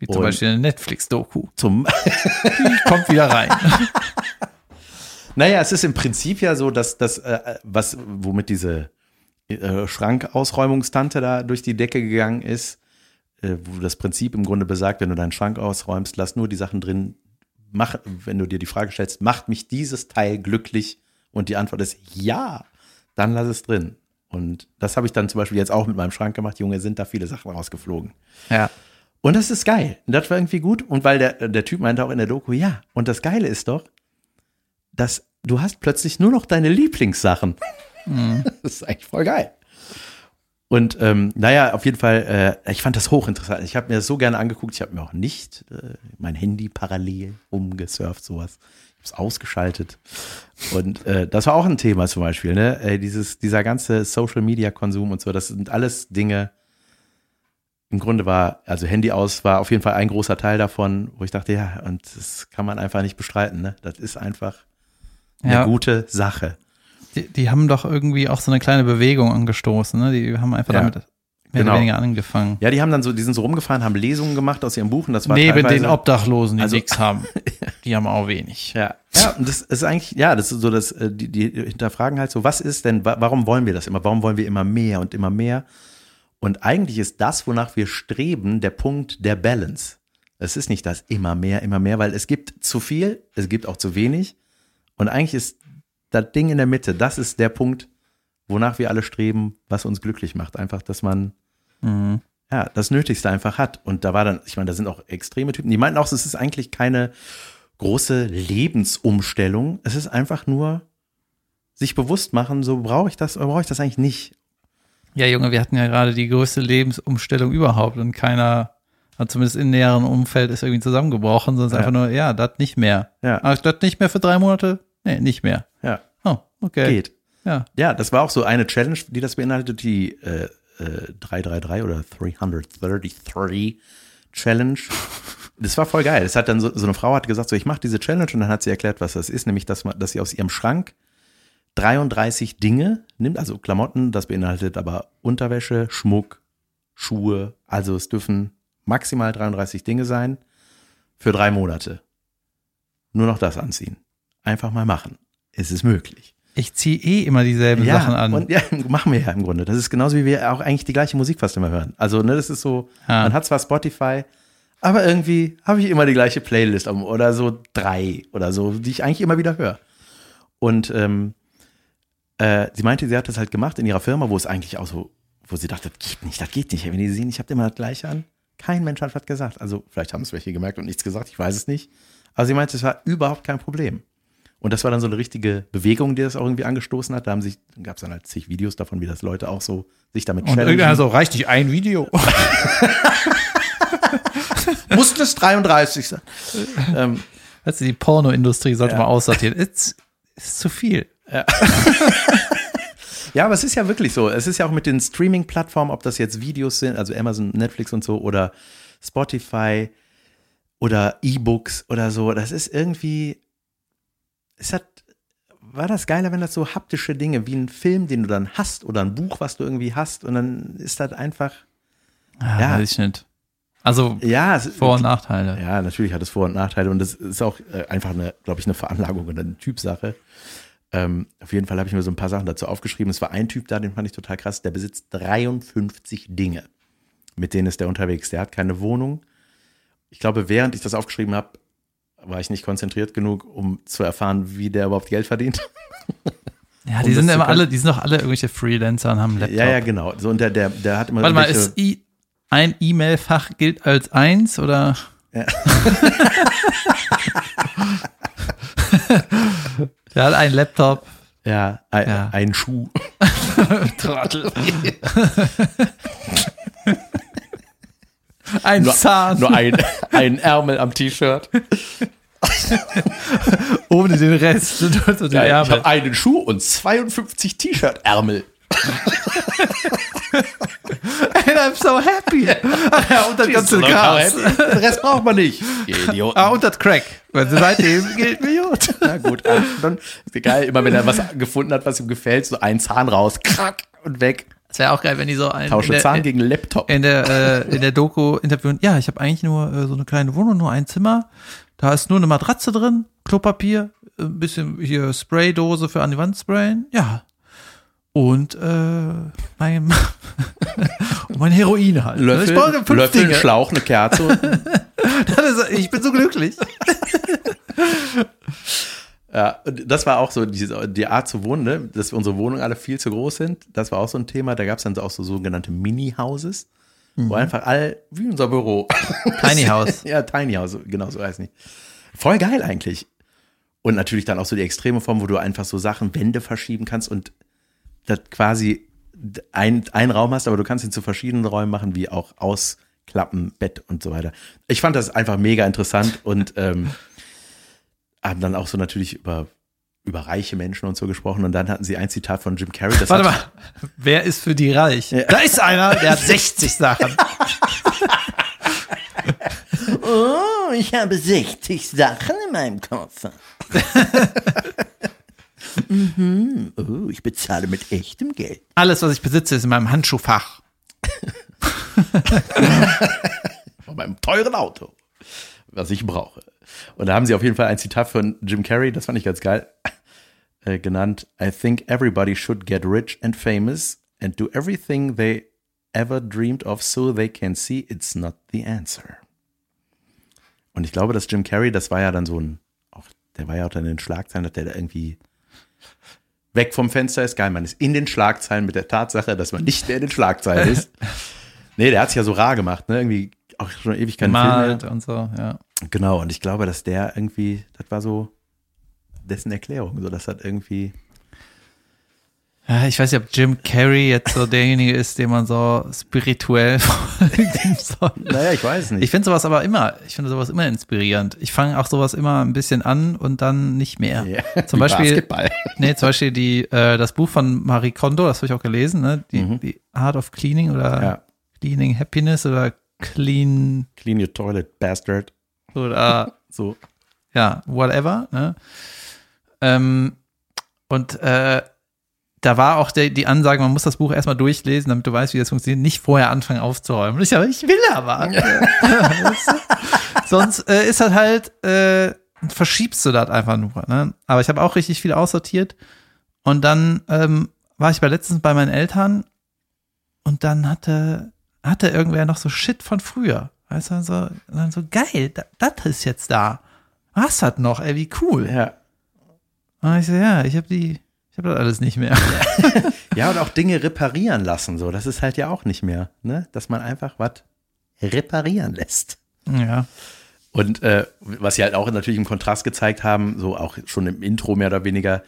Wie zum Und- Beispiel eine Netflix-Doku. Zum Die kommt wieder rein. Naja, es ist im Prinzip ja so, dass das, äh, was, womit diese äh, Schrankausräumungstante da durch die Decke gegangen ist, äh, wo das Prinzip im Grunde besagt, wenn du deinen Schrank ausräumst, lass nur die Sachen drin, mach, wenn du dir die Frage stellst, macht mich dieses Teil glücklich? Und die Antwort ist ja, dann lass es drin. Und das habe ich dann zum Beispiel jetzt auch mit meinem Schrank gemacht. Junge, sind da viele Sachen rausgeflogen. Ja. Und das ist geil. Und das war irgendwie gut. Und weil der, der Typ meinte auch in der Doku, ja. Und das Geile ist doch, dass du hast plötzlich nur noch deine Lieblingssachen. Das ist eigentlich voll geil. Und ähm, naja, auf jeden Fall, äh, ich fand das hochinteressant. Ich habe mir das so gerne angeguckt. Ich habe mir auch nicht äh, mein Handy parallel umgesurft, sowas. Ich habe es ausgeschaltet. Und äh, das war auch ein Thema zum Beispiel, ne? Äh, dieses, dieser ganze Social-Media-Konsum und so, das sind alles Dinge, im Grunde war, also Handy aus war auf jeden Fall ein großer Teil davon, wo ich dachte, ja, und das kann man einfach nicht bestreiten, ne? Das ist einfach eine Ja. gute Sache. Die, die haben doch irgendwie auch so eine kleine Bewegung angestoßen, ne? Die haben einfach Ja. damit mehr Genau. oder weniger angefangen. Ja, die haben dann so, die sind so rumgefahren, haben Lesungen gemacht aus ihrem Buch und das war Neben den Obdachlosen, die Also- nichts haben. Die haben auch wenig. Ja, ja, und das ist eigentlich, ja, das ist so, dass äh, die, die hinterfragen halt so, was ist denn, wa- warum wollen wir das immer? Warum wollen wir immer mehr und immer mehr? Und eigentlich ist das, wonach wir streben, der Punkt der Balance. Es ist nicht das immer mehr, immer mehr, weil es gibt zu viel, es gibt auch zu wenig. Und eigentlich ist das Ding in der Mitte, das ist der Punkt, wonach wir alle streben, was uns glücklich macht. Einfach, dass man ja, das Nötigste einfach hat. Und da war dann, ich meine, da sind auch extreme Typen, die meinten auch, es ist eigentlich keine große Lebensumstellung. Es ist einfach nur sich bewusst machen, so brauche ich das oder brauche ich das eigentlich nicht. Ja, Junge, wir hatten ja gerade die größte Lebensumstellung überhaupt und keiner, hat zumindest im näheren Umfeld, ist irgendwie zusammengebrochen, sondern es ist Ja. einfach nur, ja, das nicht mehr. Ja. Aber das nicht mehr für drei Monate? Nee, nicht mehr. Ja, Oh, okay. geht. Ja. Ja, das war auch so eine Challenge, die das beinhaltet, die äh, äh, 333 oder 333 Challenge. Das war voll geil. Es hat dann so, so eine Frau hat gesagt, so ich mache diese Challenge und dann hat sie erklärt, was das ist, nämlich dass man, dass sie aus ihrem Schrank 33 Dinge nimmt, also Klamotten, das beinhaltet aber Unterwäsche, Schmuck, Schuhe, also es dürfen maximal 33 Dinge sein für drei Monate. Nur noch das anziehen. Einfach mal machen. Es ist möglich. Ich ziehe eh immer dieselben Sachen an. Und ja, machen wir ja im Grunde. Das ist genauso wie wir auch eigentlich die gleiche Musik fast immer hören. Also, ne, das ist so, Ja. man hat zwar Spotify, aber irgendwie habe ich immer die gleiche Playlist oder so drei oder so, die ich eigentlich immer wieder höre. Und ähm, äh, sie meinte, sie hat das halt gemacht in ihrer Firma, wo es eigentlich auch so, wo sie dachte, das geht nicht, das geht nicht. Wenn die sehen, ich habe immer das gleiche an. Kein Mensch hat was gesagt. Also vielleicht haben es welche gemerkt und nichts gesagt, ich weiß es nicht. Aber sie meinte, es war überhaupt kein Problem. Und das war dann so eine richtige Bewegung, die das auch irgendwie angestoßen hat. Da haben sich, gab es dann halt zig Videos davon, wie das Leute auch so sich damit Und irgendeiner so, reicht nicht ein Video? Musste es 33 sein. ähm, du, die Pornoindustrie sollte Ja. mal aussortieren. Ist, ist zu viel. ja, aber es ist ja wirklich so. Es ist ja auch mit den Streaming-Plattformen, ob das jetzt Videos sind, also Amazon, Netflix und so, oder Spotify oder E-Books oder so. Das ist irgendwie, es hat, war das geiler, wenn das so haptische Dinge wie ein Film, den du dann hast oder ein Buch, was du irgendwie hast und dann ist das einfach, Ah, Ja. Weiß ich nicht. Also ja, es, Vor- und Nachteile. Ja, natürlich hat es Vor- und Nachteile und das ist auch äh, einfach eine, glaube ich, eine Veranlagung oder eine Typsache. Ähm, auf jeden Fall habe ich mir so ein paar Sachen dazu aufgeschrieben. Es war ein Typ da, den fand ich total krass, der besitzt 53 Dinge. Mit denen ist der unterwegs. Der hat keine Wohnung. Ich glaube, während ich das aufgeschrieben habe, war ich nicht konzentriert genug, um zu erfahren, wie der überhaupt Geld verdient. Ja, Um die sind immer alle, die sind doch alle irgendwelche Freelancer und haben einen Laptop. Ja, ja, genau. So, und der, der, der hat immer Warte mal, ist I, ein E-Mail-Fach gilt als eins oder? Ja. Der hat einen Laptop. ja, ein, Ja. ein Schuh. Trottel. ein Nur, Zahn. nur ein, ein Ärmel am T-Shirt. ohne den Rest. Und den Ja, ich Ärmel. habe einen Schuh und 52 T-Shirt-Ärmel. And I'm so happy. Ach ja, und das ganze Ist doch Gras. Den Rest braucht man nicht. Ihr Idioten. Ah, und das Crack. Weil seitdem gilt mir gut. Na gut, ah, dann ist geil, immer wenn er was gefunden hat, was ihm gefällt, so ein Zahn raus, krack und weg. Das wäre auch geil, wenn die so einen Tausche der, Zahn gegen Laptop. in der, äh, in der Doku interviewen. Ja, ich habe eigentlich nur äh, so eine kleine Wohnung, nur ein Zimmer. Da ist nur eine Matratze drin, Klopapier, ein bisschen hier Spraydose für an die Wand sprayen. Ja. Und äh, mein, und mein Heroin halt. Löffel, ich fünf Löffel, Dinge. Schlauch, eine Kerze. Ist, ich bin so glücklich. Ja, das war auch so diese, die Art zu wohnen, ne? dass unsere Wohnungen alle viel zu groß sind. Das war auch so ein Thema. Da gab es dann auch so sogenannte Mini-Houses, wo einfach all, wie unser Büro. Tiny House. ja, Tiny House, genau so heißt nicht. Voll geil eigentlich. Und natürlich dann auch so die extreme Form, wo du einfach so Sachen, Wände verschieben kannst und das quasi ein, ein Raum hast, aber du kannst ihn zu verschiedenen Räumen machen, wie auch Ausklappen, Bett und so weiter. Ich fand das einfach mega interessant und ähm, haben dann auch so natürlich über, über reiche Menschen und so gesprochen. Und dann hatten sie ein Zitat von Jim Carrey. Das Warte mal, wer ist für die reich? Da ist einer, der hat 60 Sachen. Oh, ich habe 60 Sachen in meinem Koffer. mhm. Oh, ich bezahle mit echtem Geld. Alles, was ich besitze, ist in meinem Handschuhfach. von meinem teuren Auto, was ich brauche. Und da haben sie auf jeden Fall ein Zitat von Jim Carrey, das fand ich ganz geil, äh, genannt. I think everybody should get rich and famous and do everything they ever dreamed of so they can see it's not the answer. Und ich glaube, dass Jim Carrey, das war ja dann so ein, auch, der war ja auch dann in den Schlagzeilen, dass der da irgendwie weg vom Fenster ist. Geil, man ist in den Schlagzeilen mit der Tatsache, dass man nicht mehr in den Schlagzeilen ist. Nee, der hat sich ja so rar gemacht, ne? Irgendwie auch schon ewig keinen Film mehr. Malt und so, ja. Genau, und ich glaube, dass der irgendwie, das war so dessen Erklärung, so dass das irgendwie. Ich weiß nicht, ob Jim Carrey jetzt so derjenige ist, den man so spirituell folgen soll. Naja, ich weiß nicht. Ich finde sowas aber immer, ich finde sowas immer inspirierend. Ich fange auch sowas immer ein bisschen an und dann nicht mehr. Ja, Zum Beispiel, Basketball. nee, zum Beispiel die, äh, das Buch von Marie Kondo, das habe ich auch gelesen, ne? Die, Mhm. die Art of Cleaning oder Ja. Cleaning Happiness oder Clean Clean your toilet, bastard. oder So. ja, whatever. Ne? Ähm, und äh, da war auch der, die Ansage, man muss das Buch erstmal durchlesen, damit du weißt, wie das funktioniert, nicht vorher anfangen aufzuräumen. Und ich aber, ich will aber. Sonst äh, ist das halt, äh, verschiebst du das einfach nur. Ne? Aber ich habe auch richtig viel aussortiert. Und dann ähm, war ich bei letztens bei meinen Eltern und dann hatte, hatte irgendwer noch so Shit von früher. Weißt du, so, dann so geil, da- das ist jetzt da. Was hat noch, ey, wie cool. Ja. Und ich so, ja, ich habe die, ich habe das alles nicht mehr. Ja, und auch Dinge reparieren lassen, so. Das ist halt ja auch nicht mehr, ne? Dass man einfach was reparieren lässt. ja. Und äh, was sie halt auch natürlich im Kontrast gezeigt haben, so auch schon im Intro mehr oder weniger,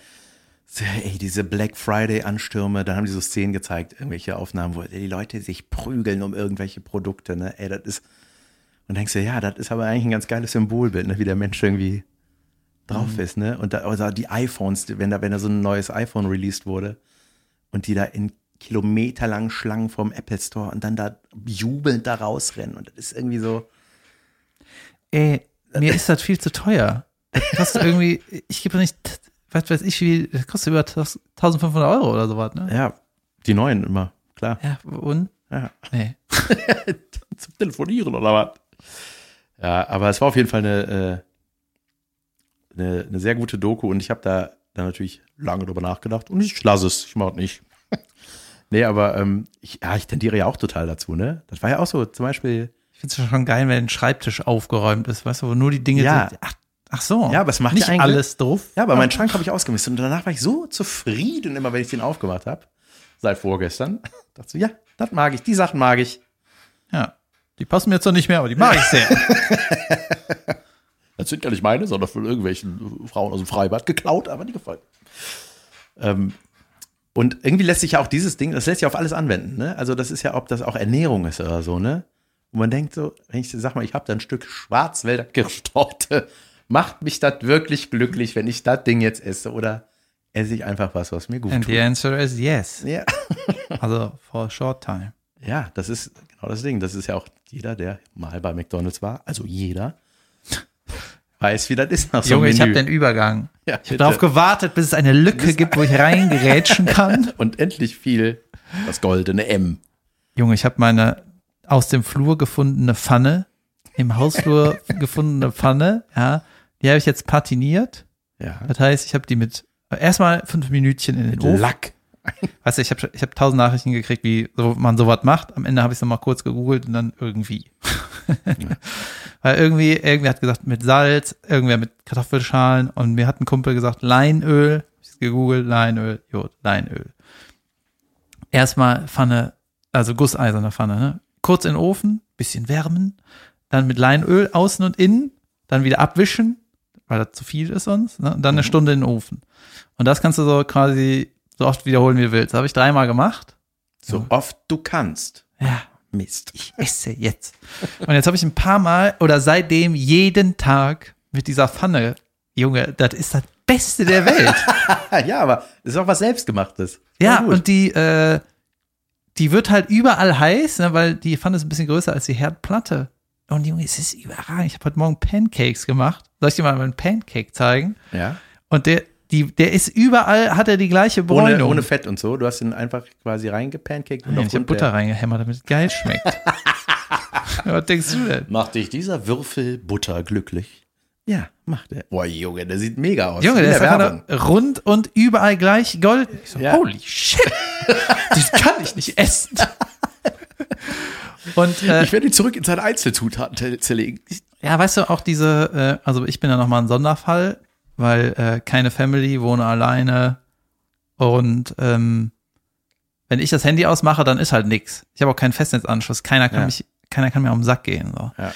ey, diese Black Friday-Anstürme, da haben die so Szenen gezeigt, irgendwelche Aufnahmen, wo die Leute sich prügeln um irgendwelche Produkte, ne? Ey, das ist. Und denkst du, ja, das ist aber eigentlich ein ganz geiles Symbolbild, ne? wie der Mensch irgendwie drauf ist, ne? Und da, also die iPhones, wenn da, wenn da so ein neues iPhone released wurde und die da in kilometerlangen Schlangen vom Apple Store und dann da jubelnd da rausrennen. Und das ist irgendwie so. Ey, mir ist das viel zu teuer. Das kostet irgendwie, ich gebe nicht, was weiß ich, wie, das kostet über 1500 Euro oder sowas, ne? Ja, die neuen immer, klar. Ja, und? Ja. Nee. Zum Telefonieren oder was? Ja, aber es war auf jeden Fall eine, äh, eine, eine sehr gute Doku und ich habe da dann natürlich lange drüber nachgedacht und ich lasse es, ich mach nicht. nee, aber ähm, ich, ja, ich tendiere ja auch total dazu, ne? Das war ja auch so, zum Beispiel, Ich finde es schon geil, wenn ein Schreibtisch aufgeräumt ist, weißt du, wo nur die Dinge Ja. sind. Ach, ach so. Ja, aber es macht nicht ja alles drauf. ja, aber meinen Schrank habe ich ausgemistet und danach war ich so zufrieden, immer wenn ich den aufgemacht habe, seit vorgestern. dachte so, ja, das mag ich, die Sachen mag ich. Ja. Die passen mir jetzt noch nicht mehr, aber die mag ich sehr. Das sind ja nicht meine, sondern von irgendwelchen Frauen aus dem Freibad geklaut, aber die gefallen. Ähm, und irgendwie lässt sich ja auch dieses Ding, das lässt sich auf alles anwenden. Ne? Also das ist ja, ob das auch Ernährung ist oder so, ne? Und man denkt so, wenn ich sag mal, ich habe da ein Stück Schwarzwälder Kirschtorte, macht mich das wirklich glücklich, wenn ich das Ding jetzt esse oder esse ich einfach was, was mir gut And tut. the answer is yes. Ja. Also for a short time. ja, das ist genau das Ding. Das ist ja auch jeder, der mal bei McDonalds war, also jeder, Weiß, wie das ist nach so Junge, ich habe den Übergang. Ja, ich habe darauf gewartet, bis es eine Lücke gibt, wo ich reingerätschen kann. Und endlich fiel das goldene M. Junge, ich habe meine aus dem Flur gefundene Pfanne, im Hausflur gefundene Pfanne, ja, die habe ich jetzt patiniert. Ja. Das heißt, ich habe die mit erstmal fünf Minütchen in den Ofen. Lack. Weißt du, ich habe ich hab tausend Nachrichten gekriegt, wie so, man sowas macht. Am Ende habe ich es nochmal kurz gegoogelt und dann irgendwie. Weil irgendwie, irgendwer hat gesagt mit Salz, irgendwer mit Kartoffelschalen und mir hat ein Kumpel gesagt Leinöl. Ich habe gegoogelt, Leinöl, Jod, Leinöl. Erstmal Pfanne, also gusseiserne Pfanne, ne? Kurz in den Ofen, bisschen wärmen, dann mit Leinöl außen und innen, dann wieder abwischen, weil das zu viel ist sonst, ne? und dann eine Stunde in den Ofen. Und das kannst du so quasi so oft wiederholen, wie du willst. Das habe ich dreimal gemacht. So oft du kannst. Ja, Mist. ich esse jetzt. Und jetzt habe ich ein paar Mal oder seitdem jeden Tag mit dieser Pfanne, Junge, das ist das Beste der Welt. ja, aber ist auch was Selbstgemachtes. ja, gut. und die, äh, die wird halt überall heiß, ne, weil die Pfanne ist ein bisschen größer als die Herdplatte. Und Junge, es ist überragend. Ich habe heute Morgen Pancakes gemacht. Soll ich dir mal meinen Pancake zeigen? ja. Und der, die, der ist überall, hat er die gleiche Ohne, Bräunung. ohne Fett und so. Du hast ihn einfach quasi reingepancaked und Nein, ich habe Butter der- reingehämmert, damit es geil schmeckt. Was denkst du denn? Macht dich dieser Würfel Butter glücklich? Ja, macht er. Boah, Junge, der sieht mega aus. Junge, In der ist einfach rund und überall gleich Gold. So, Ja. holy shit. das kann ich nicht essen. Und äh, Ich werde ihn zurück in seine Einzelzutaten zer- zerlegen. ja, weißt du, auch diese, äh, also ich bin ja nochmal ein Sonderfall, weil äh, keine Family, wohne alleine und ähm, wenn ich das Handy ausmache, dann ist halt nix. Ich habe auch keinen Festnetzanschluss. Keiner kann Ja. mich, keiner kann mir auf den Sack gehen. So. Ja.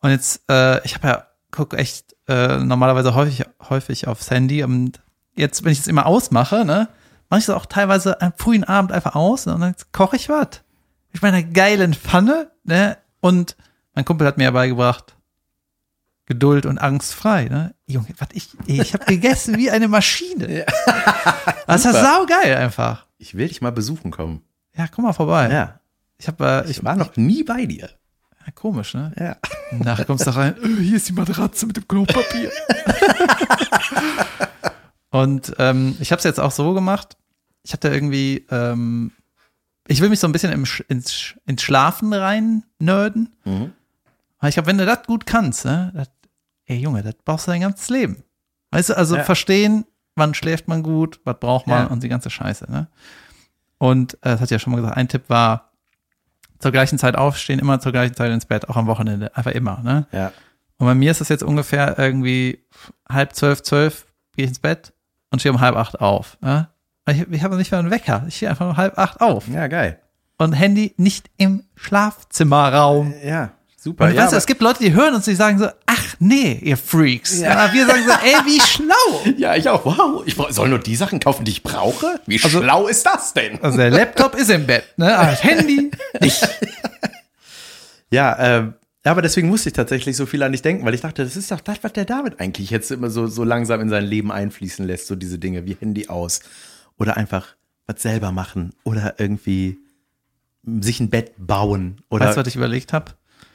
Und jetzt, äh, ich habe ja, guck echt äh, normalerweise häufig, häufig aufs Handy. Und jetzt, wenn ich es immer ausmache, ne, mache ich es auch teilweise am frühen Abend einfach aus und dann koche ich was. Ich meine, geilen Pfanne, ne? Und mein Kumpel hat mir ja beigebracht, Geduld und angstfrei, ne? Junge, was ich, ey, ich habe gegessen wie eine Maschine. Das ist saugeil einfach. Ich will dich mal besuchen kommen. Ja, komm mal vorbei. Ja. Ich habe, äh, Ich ich war noch nie bei dir. ja, komisch, ne? Ja. Nachher kommst du rein, äh, hier ist die Matratze mit dem Klopapier. und ähm, ich habe es jetzt auch so gemacht. Ich hatte irgendwie, ähm, ich will mich so ein bisschen im, ins, ins Schlafen rein nerden. Mhm. Ich glaube, wenn du das gut kannst, ne, das, ey Junge, das brauchst du dein ganzes Leben. Weißt du, also Ja. verstehen, wann schläft man gut, was braucht man Ja. und die ganze Scheiße, ne? Und äh, das hat ja schon mal gesagt, ein Tipp war, zur gleichen Zeit aufstehen, immer zur gleichen Zeit ins Bett, auch am Wochenende, einfach immer, ne? Ja. Und bei mir ist es jetzt ungefähr irgendwie halb zwölf, zwölf, gehe ich ins Bett und stehe um halb acht auf. Ja? Ich, ich habe nicht mehr einen Wecker. Ich stehe einfach um halb acht auf. Ja, geil. Und Handy nicht im Schlafzimmerraum. Ja, super. Und ja, weißt du, aber- es gibt Leute, die hören uns, die sagen so, ach nee, ihr Freaks. Ja. wir sagen so, ey, wie schlau. ja, ich auch. Wow, ich soll nur die Sachen kaufen, die ich brauche? Wie Also- schlau ist das denn? Also der Laptop ist im Bett, ne? aber das Handy nicht. Ja, ähm, aber deswegen musste ich tatsächlich so viel an dich denken, weil ich dachte, das ist doch das, was der David eigentlich jetzt immer so, so langsam in sein Leben einfließen lässt, so diese Dinge wie Handy aus oder einfach was selber machen oder irgendwie sich ein Bett bauen oder Weißt du, was ich überlegt habe?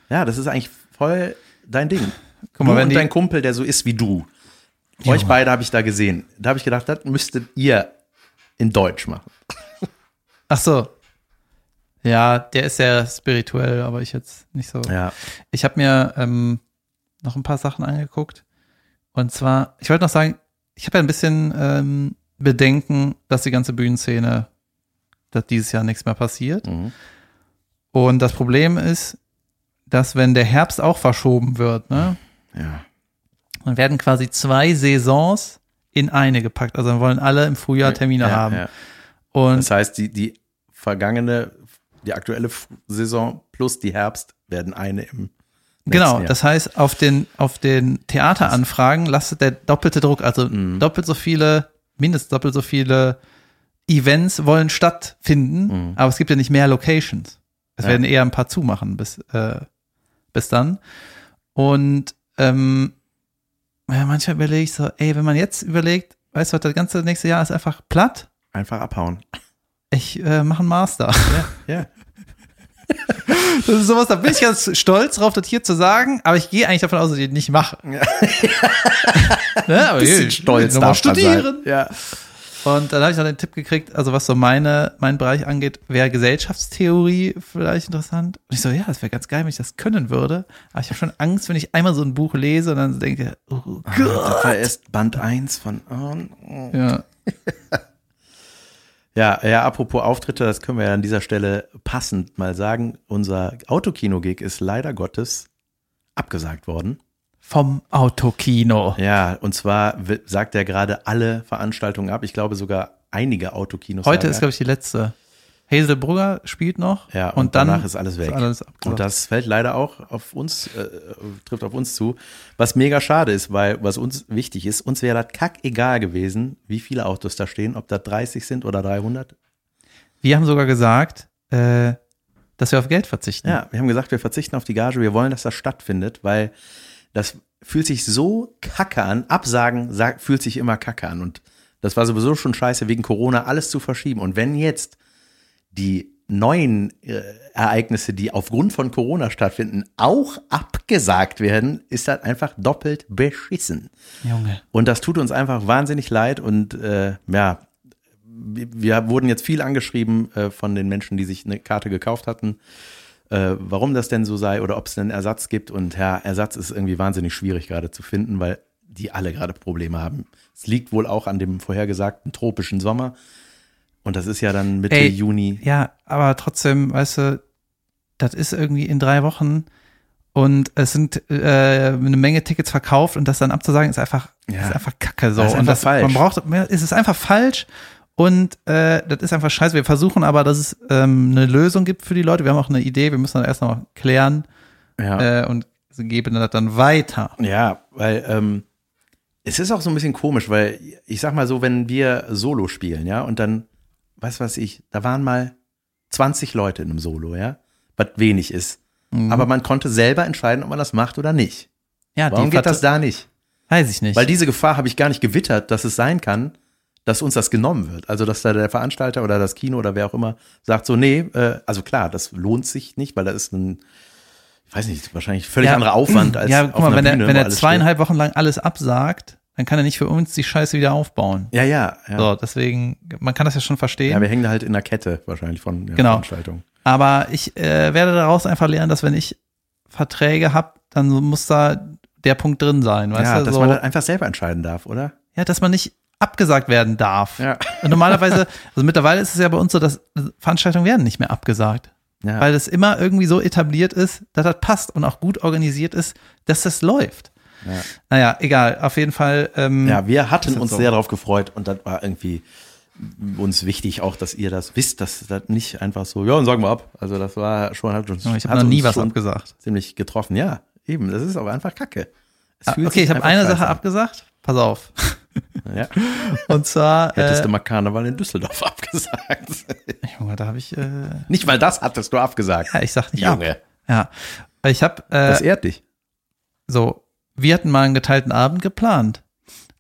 Ja, das ist eigentlich voll dein Ding. Guck mal, du wenn und dein Kumpel, der so ist wie du. Euch beide habe ich da gesehen. Da habe ich gedacht, das müsstet ihr in Deutsch machen. Ach so. Ja, der ist sehr spirituell, aber ich jetzt nicht so. Ja. Ich habe mir ähm, noch ein paar Sachen angeguckt. Und zwar, ich wollte noch sagen, ich habe ja ein bisschen ähm, Bedenken, dass die ganze Bühnenszene, dass dieses Jahr nichts mehr passiert. Mhm. Und das Problem ist, dass wenn der Herbst auch verschoben wird, ne, Ja. dann werden quasi zwei Saisons in eine gepackt. Also dann wollen alle im Frühjahr Termine ja, haben. Ja. Und Das heißt, die, die vergangene, die aktuelle Saison plus die Herbst werden eine im Genau, Jahr. das heißt, auf den, auf den Theateranfragen lastet der doppelte Druck, also Mhm. doppelt so viele, mindestens doppelt so viele Events wollen stattfinden, aber es gibt ja nicht mehr Locations. Es Mhm. Ja. werden eher ein paar zumachen bis, äh, bis dann. Und ähm, ja, manchmal überlege ich so, ey, wenn man jetzt überlegt, weißt du was, das ganze nächste Jahr ist einfach platt, Einfach abhauen. ich äh, mache einen Master. Ja. Das ist sowas, da bin ich ganz stolz drauf, das hier zu sagen, aber ich gehe eigentlich davon aus, dass ich das nicht mache. ne, aber Bisschen stolz nochmal darf studieren. Ja. Und dann habe ich noch den Tipp gekriegt, also was so meine, mein Bereich angeht, wäre Gesellschaftstheorie vielleicht interessant. Und ich so, ja, das wäre ganz geil, wenn ich das können würde. Aber ich habe schon Angst, wenn ich einmal so ein Buch lese und dann denke, oh Das Gott. war erst Band 1 von. Oh, Ja. Ja, ja, apropos Auftritte, das können wir ja an dieser Stelle passend mal sagen. Unser Autokino-Gig ist leider Gottes abgesagt worden. Vom Autokino. Ja, und zwar sagt er gerade alle Veranstaltungen ab. Ich glaube sogar einige Autokinos. Heute ist, glaube ich, die letzte. Hazel Brugger spielt noch. Ja, und, und, dann danach ist alles weg. alles abgesagt. und das fällt leider auch auf uns, äh, trifft auf uns zu. Was mega schade ist, weil was uns wichtig ist, uns wäre das kack egal gewesen, wie viele Autos da stehen, ob da 30 sind oder 300. Wir haben sogar gesagt, äh, dass wir auf Geld verzichten. Ja, wir haben gesagt, wir verzichten auf die Gage, wir wollen, dass das stattfindet, weil das fühlt sich so kacke an. Absagen sagt, fühlt sich immer kacke an. Und das war sowieso schon scheiße, wegen Corona alles zu verschieben. Und wenn jetzt die neuen äh, Ereignisse, die aufgrund von Corona stattfinden, auch abgesagt werden, ist das einfach doppelt beschissen. Junge. Und das tut uns einfach wahnsinnig leid. Und äh, ja, wir, wir wurden jetzt viel angeschrieben äh, von den Menschen, die sich eine Karte gekauft hatten, äh, warum das denn so sei oder ob es denn Ersatz gibt. Und ja, Ersatz ist irgendwie wahnsinnig schwierig gerade zu finden, weil die alle gerade Probleme haben. Es liegt wohl auch an dem vorhergesagten tropischen Sommer. Und das ist ja dann Mitte Ey, Juni. Ja, aber trotzdem, weißt du, das ist irgendwie in drei Wochen und es sind äh, eine Menge Tickets verkauft und das dann abzusagen ist einfach, Ja. ist einfach Kacke so. Das ist und einfach falsch. Man braucht, es ist einfach falsch und äh, das ist einfach scheiße. Wir versuchen aber, dass es ähm, eine Lösung gibt für die Leute. Wir haben auch eine Idee, wir müssen dann erst noch klären Ja. äh, und geben das dann weiter. Ja, weil ähm, es ist auch so ein bisschen komisch, weil ich sag mal so, wenn wir Solo spielen, ja, und dann, was weiß ich, da waren mal 20 Leute in einem Solo, ja, was wenig ist. Mhm. Aber man konnte selber entscheiden, ob man das macht oder nicht. Ja, Warum geht das da nicht? Weiß ich nicht. Weil diese Gefahr habe ich gar nicht gewittert, dass es sein kann, dass uns das genommen wird. Also, dass da der Veranstalter oder das Kino oder wer auch immer sagt so, nee, äh, also klar, das lohnt sich nicht, weil da ist ein, ich weiß nicht, wahrscheinlich völlig Ja. anderer Aufwand als ja, guck mal, wenn er, Bühne, wenn er zweieinhalb Wochen lang alles absagt, dann kann er nicht für uns die Scheiße wieder aufbauen. steht. Ja, ja, ja. So, deswegen, man kann das ja schon verstehen. Ja, wir hängen da halt in der Kette wahrscheinlich von der Genau. Veranstaltung. aber ich äh, werde daraus einfach lernen, dass wenn ich Verträge habe, dann muss da der Punkt drin sein, weißt ja, du? dass so, man das einfach selber entscheiden darf, oder? ja, dass man nicht abgesagt werden darf. Ja. Und normalerweise, also mittlerweile ist es ja bei uns so, dass Veranstaltungen werden nicht mehr abgesagt. Ja. Weil das immer irgendwie so etabliert ist, dass das passt und auch gut organisiert ist, dass das läuft. Ja. Naja, egal, auf jeden Fall. Ähm, ja, wir hatten uns so. sehr darauf gefreut und das war irgendwie uns wichtig auch, dass ihr das wisst, dass das nicht einfach so, ja, dann sagen wir ab. Also das war schon, hat uns, ich hat habe noch nie was abgesagt. ziemlich getroffen. Ja, eben, das ist aber einfach Kacke. Ah, Okay, ich habe eine Sache an. abgesagt. Pass auf. Ja. Und zwar, Hättest äh, du mal Karneval in Düsseldorf abgesagt. Junge, da habe ich, äh, nicht mal das hattest du abgesagt. ja, ich sag nicht ab. Junge, Ja, ich habe das äh, ehrt dich. so, wir hatten mal einen geteilten Abend geplant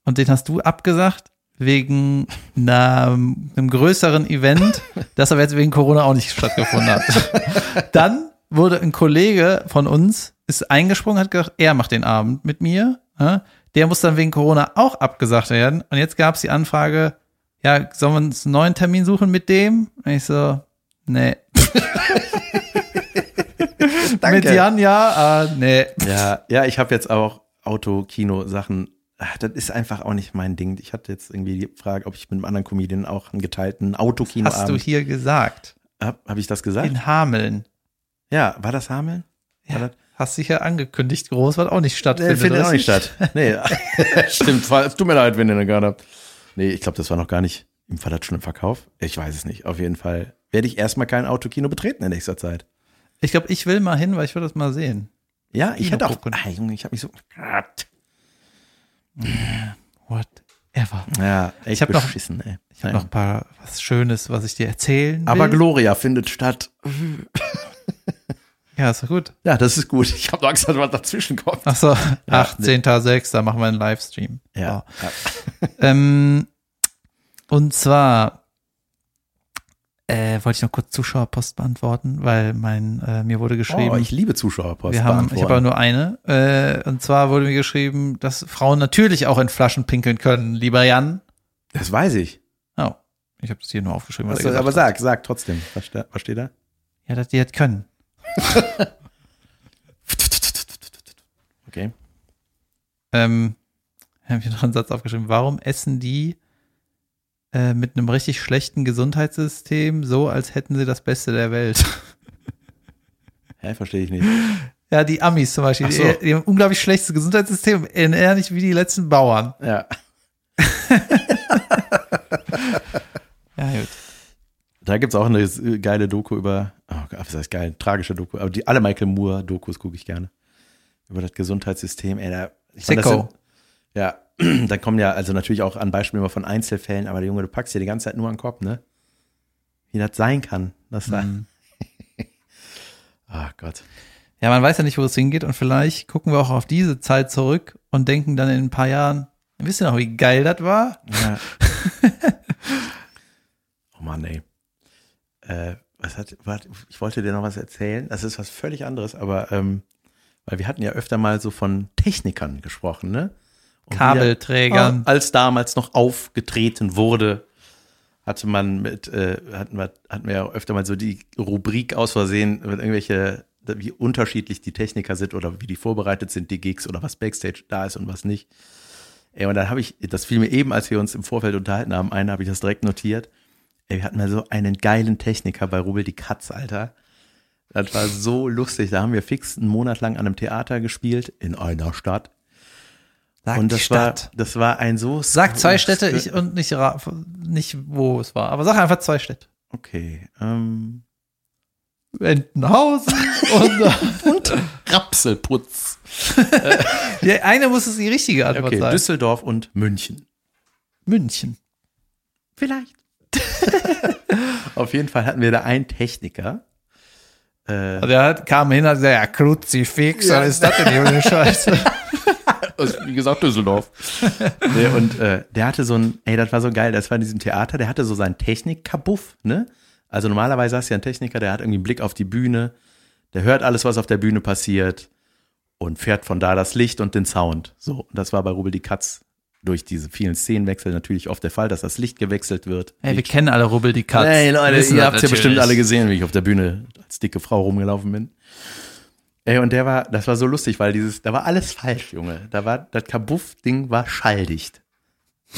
und den hast du abgesagt wegen einer, einem größeren Event, das aber jetzt wegen Corona auch nicht stattgefunden hat. Dann wurde ein Kollege von uns ist eingesprungen, hat gesagt, er macht den Abend mit mir. ja. Der muss dann wegen Corona auch abgesagt werden. Und jetzt gab es die Anfrage, ja, sollen wir uns einen neuen Termin suchen mit dem? Und ich so, nee. mit Jan ja, äh, nee. Ja, ja, ich habe jetzt auch Auto-Kino-Sachen. Ach, Das ist einfach auch nicht mein Ding. Ich hatte jetzt irgendwie die Frage, ob ich mit einem anderen Comedian auch einen geteilten Hast du hier gesagt? Habe hab ich das gesagt? In Hameln. Ja, war das Hameln? War Ja, das? Hast dich ja angekündigt, groß, was auch nicht Nee, stattfindet. findet oder? auch nicht statt. Nee, stimmt. Es tut mir leid, wenn ihr den gerade habt. Nee, ich glaube, das war noch gar nicht im Fall das schon im Verkauf. Ich weiß es nicht. Auf jeden Fall werde ich erstmal kein Autokino betreten in nächster Zeit. Ich glaube, ich will mal hin, weil ich will das mal sehen. Ja, ich Kino hätte auch. Ah, Junge, ich habe mich so. Whatever. Ja, echt Ich hab noch- ey. Ich habe Ja. noch ein paar was Schönes, was ich dir erzählen will. Aber Gloria findet statt. ja, ist doch gut. Ja, das ist gut. Ich habe Angst, dass was dazwischen kommt. Ach so, Ja, 18.06., da machen wir einen Livestream. Ja. So. Ähm, und zwar, Äh, wollte ich noch kurz Zuschauerpost beantworten, weil mein äh, mir wurde geschrieben, Oh, ich liebe Zuschauerpost. wir haben, ich habe aber nur eine. Äh, und zwar wurde mir geschrieben, dass Frauen natürlich auch in Flaschen pinkeln können, lieber Jan. das weiß ich. Oh, ich habe das hier nur aufgeschrieben. Was Was, er aber hat. sag, sag trotzdem. Was, was steht da? Ja, dass die das können. Okay. Ähm, habe ich noch einen Satz aufgeschrieben. Warum essen die äh, mit einem richtig schlechten Gesundheitssystem so, als hätten sie das Beste der Welt? Hä, verstehe ich nicht. ja, die Amis zum Beispiel. So. Die, die haben ein unglaublich schlechtes Gesundheitssystem, eher nicht wie die letzten Bauern. Ja. Ja, gut. Da gibt's auch eine geile Doku über, was heißt geil, tragische Doku, aber die, alle Michael Moore-Dokus gucke ich gerne. Über das Gesundheitssystem, ey, da, ich fand, das sind- Ja, da kommen ja also natürlich auch an Beispielen immer von Einzelfällen, aber der Junge, du packst dir die ganze Zeit nur an den Kopf, ne? Wie das sein kann, dass da, Mhm. ach Gott. Ja, man weiß ja nicht, wo es hingeht und vielleicht gucken wir auch auf diese Zeit zurück und denken dann in ein paar Jahren, wisst ihr noch, wie geil das war? Ja. oh Mann, ey. Äh, was hat, warte, ich wollte dir noch was erzählen. Das ist was völlig anderes, aber ähm, weil wir hatten ja öfter mal so von Technikern gesprochen, ne? Und Kabelträgern. wieder- als damals noch aufgetreten wurde, hatte man mit, äh, hatten wir, hatten wir ja öfter mal so die Rubrik aus Versehen, mit irgendwelche, wie unterschiedlich die Techniker sind oder wie die vorbereitet sind, die Gigs oder was Backstage da ist und was nicht. Ey, und dann habe ich, das fiel mir eben, als wir uns im Vorfeld unterhalten haben, einen habe ich das direkt notiert. Ey, wir hatten mal so einen geilen Techniker bei Rubel die Katz, Alter. Das war so lustig. Da haben wir fix einen Monat lang an einem Theater gespielt in einer Stadt. Sag und das war, Stadt. das war ein so. Sag zwei Städte ich, und nicht, nicht, wo es war, aber sag einfach zwei Städte. Okay. Ähm, Entenhausen und, und Rapselputz. ja, eine muss es die richtige Antwort Okay, sein. Düsseldorf und München. München. Vielleicht. Auf jeden Fall hatten wir da einen Techniker. Äh, Also der hat, kam hin und sagte, ja, Kruzifix, was ist das denn hier für eine Scheiße? Also, wie gesagt, Düsseldorf. nee, und äh, der hatte so ein, ey, das war so geil, das war in diesem Theater, der hatte so seinen Technik-Kabuff, ne? Also normalerweise hast du ja einen Techniker, der hat irgendwie einen Blick auf die Bühne, der hört alles, was auf der Bühne passiert und fährt von da das Licht und den Sound. So, und das war bei Rubel die Katz durch diese vielen Szenenwechsel natürlich oft der Fall, dass das Licht gewechselt wird. Ey, wir kennen alle Rubbel die Katz. Hey Leute, Wissen ihr das habt ja bestimmt alle gesehen, wie ich auf der Bühne als dicke Frau rumgelaufen bin. Ey, und der war, das war so lustig, weil dieses, da war alles falsch, Junge. Da war, das Kabuff-Ding war schalldicht.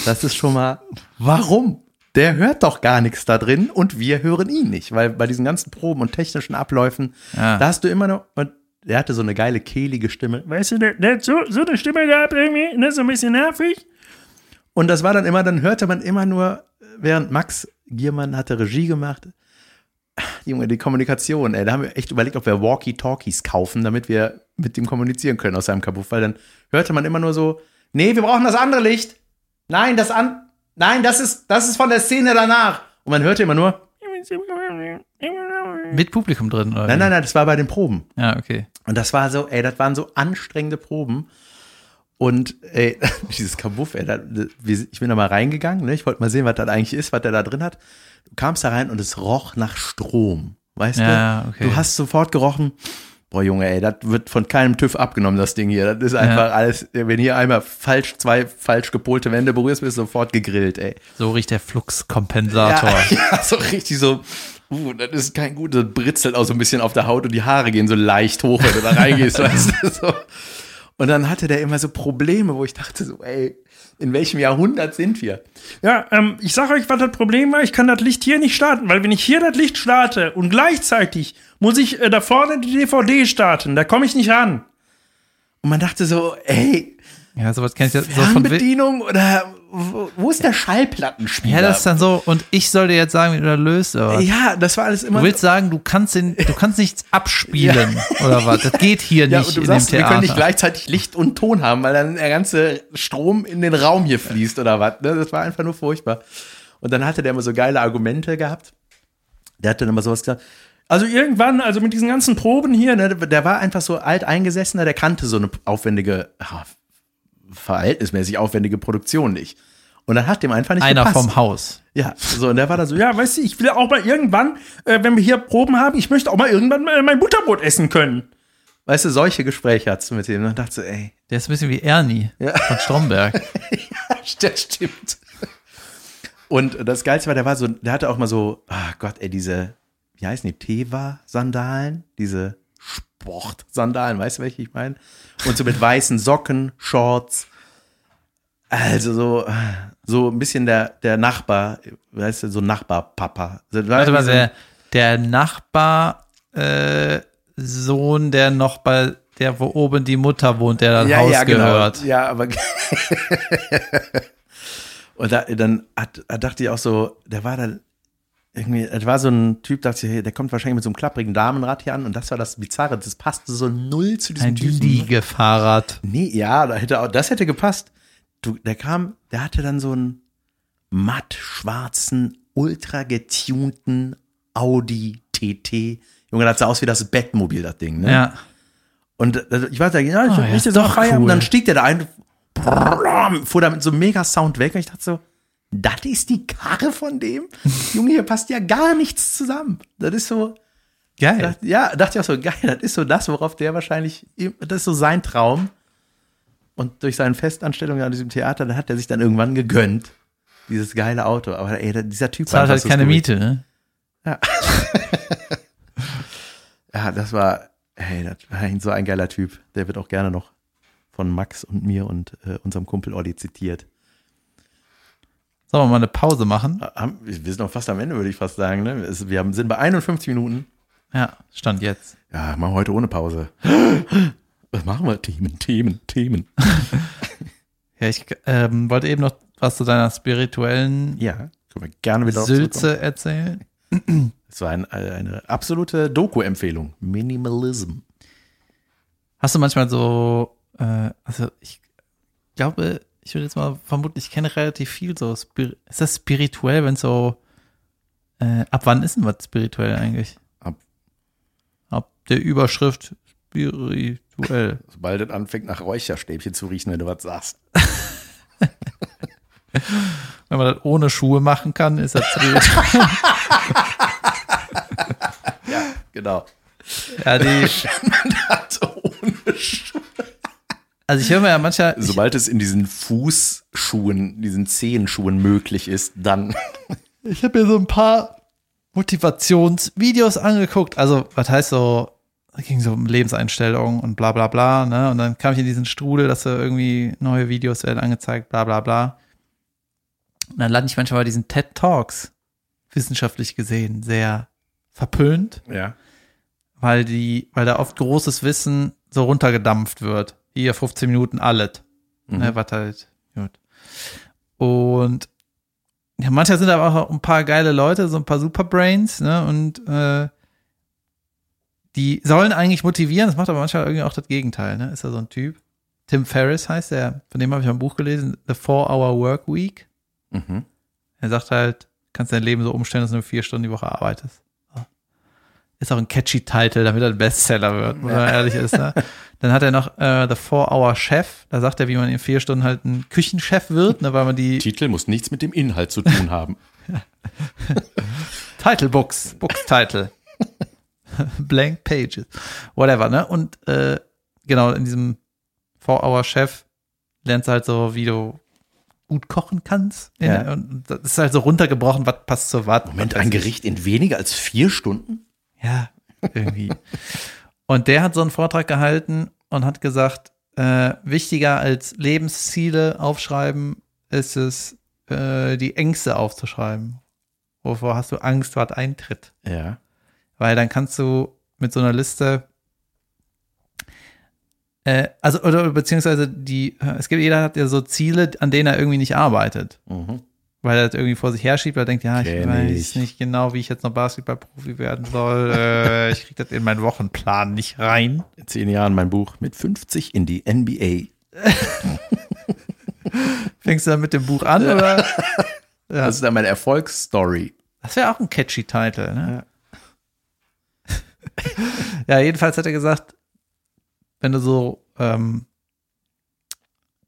Das ist schon mal, warum? Der hört doch gar nichts da drin und wir hören ihn nicht, weil bei diesen ganzen Proben und technischen Abläufen, Ja. da hast du immer noch, und der hatte so eine geile, kehlige Stimme. Weißt du, der, der hat so, so eine Stimme gehabt irgendwie, ne, so ein bisschen nervig. Und das war dann immer, dann hörte man immer nur, während Max Giermann hatte Regie gemacht, Junge, die Kommunikation, ey, da haben wir echt überlegt, ob wir Walkie-Talkies kaufen, damit wir mit dem kommunizieren können aus seinem Kabuff, weil dann hörte man immer nur so, nee, wir brauchen das andere Licht. Nein, das an, nein, das ist, das ist von der Szene danach. Und man hörte immer nur, Mit Publikum drin, oder? nein, nein, nein, das war bei den Proben. Ja, okay. Und das war so, ey, das waren so anstrengende Proben. Und ey, dieses Kabuff, ey, da, ich bin da mal reingegangen, ne? ich wollte mal sehen, was das eigentlich ist, was der da drin hat. Du kamst da rein und es roch nach Strom, weißt Ja, du? okay. Du hast sofort gerochen, boah Junge, ey, das wird von keinem TÜV abgenommen, das Ding hier. Das ist einfach alles, wenn hier einmal falsch, zwei falsch gepolte Wände berührst, bist du sofort gegrillt, ey. So riecht der Fluxkompensator. Ja, ja, so richtig so, uh, das ist kein gut, das britzelt auch so ein bisschen auf der Haut und die Haare gehen so leicht hoch, wenn du da reingehst, weißt du, so. Und dann hatte der immer so Probleme, wo ich dachte so, ey, in welchem Jahrhundert sind wir? Ja, ähm, ich sag euch, was das Problem war. Ich kann das Licht hier nicht starten, weil wenn ich hier das Licht starte und gleichzeitig muss ich äh, da vorne die DVD starten, da komme ich nicht ran. Und man dachte so, ey, Ja, sowas kenn ich ja so von Fernbedienung oder wo, ist der Schallplattenspieler? Ja, das ist dann so, und ich soll dir jetzt sagen, wie du das löst, oder was? ja, das war alles immer Du willst sagen, du kannst den, du kannst nichts abspielen, oder was? Das geht hier Ja, nicht in sagst, dem wir Theater. können nicht gleichzeitig Licht und Ton haben, weil dann der ganze Strom in den Raum hier fließt oder was. ne? Das war einfach nur furchtbar. Und dann hatte der immer so geile Argumente gehabt. Der hat dann immer sowas gesagt. Also irgendwann, also mit diesen ganzen Proben hier, Ne, der war einfach so alt eingesessener, der kannte so eine aufwendige, ja, verhältnismäßig aufwendige Produktion nicht. Und dann hat dem einfach nicht Einer gepasst. vom Haus. Ja, so, und der war da so, Ja, weißt du, ich will auch mal irgendwann, äh, wenn wir hier Proben haben, ich möchte auch mal irgendwann mein Butterbrot essen können. weißt du, solche Gespräche hattest du mit dem. Und dann dachte so, ey, Der ist ein bisschen wie Ernie von Stromberg. das stimmt. Und das Geilste war, der war so, der hatte auch mal so, ah Gott, ey, diese, wie heißen die, Teva-Sandalen? Diese Sport-Sandalen, weißt du, welche ich meine? Und so mit weißen Socken, Shorts. Also so, so ein bisschen der, der Nachbar, weißt du, so Nachbarpapa. Warte mal, der, der Nachbar, äh, Sohn, der noch bei, der, wo oben die Mutter wohnt, der das ja, Haus ja, genau. gehört. Ja, aber. und da, dann hat, da dachte ich auch so, der war dann irgendwie, das war so ein Typ, dachte ich, der kommt wahrscheinlich mit so einem klapprigen Damenrad hier an und das war das Bizarre, das passte so null zu diesem Ein Typen. Liegefahrrad. Nee, ja, da hätte auch, das hätte gepasst. Du, der kam, der hatte dann so einen matt schwarzen, ultra getunten Audi TT. Junge, das sah aus wie das Bettmobil, das Ding, ne? Ja. Und äh, ich weiß ja, ja, ich Oh, ja, richtig so doch feiern. cool. Und dann stieg der da ein, brrrr, fuhr da mit so einem mega Sound weg. Und ich dachte so, das ist die Karre von dem? Junge, hier passt ja gar nichts zusammen. Das ist so, Geil. dachte, ja, dachte ich auch so, geil, das ist so das, worauf der wahrscheinlich, das ist so sein Traum. Und durch seine Festanstellung an diesem Theater, da hat er sich dann irgendwann gegönnt. Dieses geile Auto. Aber ey, dieser Typ einfach halt keine skurril. Miete, ne? Ja, das war, hey, das war so ein geiler Typ. Der wird auch gerne noch von Max und mir und äh, unserem Kumpel Olli zitiert. Sollen wir mal eine Pause machen? Haben- Wir sind noch fast am Ende, würde ich fast sagen. Ne? Wir haben, sind bei 51 Minuten. Ja, Stand jetzt. Ja, machen wir heute ohne Pause. Was machen wir? Themen, Themen, Themen. Ja, ich ähm, wollte eben noch was zu deiner spirituellen Ja, können wir gerne wieder. Sülze erzählen. Es war ein, äh, eine absolute Doku-Empfehlung. Minimalism. Hast du manchmal so, äh, also ich glaube, ich würde jetzt mal vermuten, ich kenne relativ viel so. Ist das spirituell, wenn so, äh, ab wann ist denn was spirituell eigentlich? Ab- Ab der Überschrift spirituell. Sobald es anfängt, nach Räucherstäbchen zu riechen, wenn du was sagst. Wenn man das ohne Schuhe machen kann, ist das spirituell. Genau. ja, die, ohne Schuhe. Also ich höre mir ja manchmal, Sobald es in diesen Fußschuhen, diesen Zehenschuhen möglich ist, dann. Ich habe mir so ein paar Motivationsvideos angeguckt. Also, was heißt so, es ging so um Lebenseinstellungen und bla bla bla, ne? Und dann kam ich in diesen Strudel, dass da irgendwie neue Videos werden angezeigt, bla bla bla. Und dann lande ich manchmal bei diesen TED Talks, wissenschaftlich gesehen, sehr verpönt, Ja. weil die, weil da oft großes Wissen so runtergedampft wird. Hier 15 Minuten alles. Ne, was halt, gut. Und ja, manchmal sind aber auch ein paar geile Leute, so ein paar Superbrains, ne? Und äh, die sollen eigentlich motivieren, das macht aber manchmal irgendwie auch das Gegenteil, ne? Ist ja so ein Typ. Tim Ferriss heißt der, von dem habe ich ein Buch gelesen, The Four-Hour Work Week. Mhm. Er sagt halt, kannst dein Leben so umstellen, dass du nur vier Stunden die Woche arbeitest. Ist auch ein catchy Titel, damit er ein Bestseller wird, wenn man ehrlich ist. Ne? Dann hat er noch äh, The Four-Hour Chef. Da sagt er, wie man in vier Stunden halt ein Küchenchef wird, ne, weil man die Titel muss nichts mit dem Inhalt zu tun haben. Title Books, Books Title. Blank Pages. Whatever, ne? Und äh, genau, in diesem Four-Hour Chef lernst du halt so, wie du gut kochen kannst. Ja. Und das ist halt so runtergebrochen, was passt zu was. Moment, ein ich. Gericht in weniger als vier Stunden? Ja, irgendwie. und der hat so einen Vortrag gehalten und hat gesagt, äh, wichtiger als Lebensziele aufschreiben ist es, äh, die Ängste aufzuschreiben. Wovor hast du Angst, was eintritt? Ja. Weil dann kannst du mit so einer Liste, äh, also, oder beziehungsweise die, es gibt, jeder hat ja so Ziele, an denen er irgendwie nicht arbeitet. Mhm. Weil er das irgendwie vor sich herschiebt, weil er denkt, ja, ich Kenn weiß ich. nicht genau, wie ich jetzt noch Basketballprofi werden soll. äh, ich krieg das in meinen Wochenplan nicht rein. In zehn Jahren mein Buch mit 50 in die NBA. Fängst du dann mit dem Buch an, oder? Ja. Das ist dann meine Erfolgsstory. Das wäre auch ein catchy Titel, ne? Ja. jedenfalls hat er gesagt, wenn du so, ähm,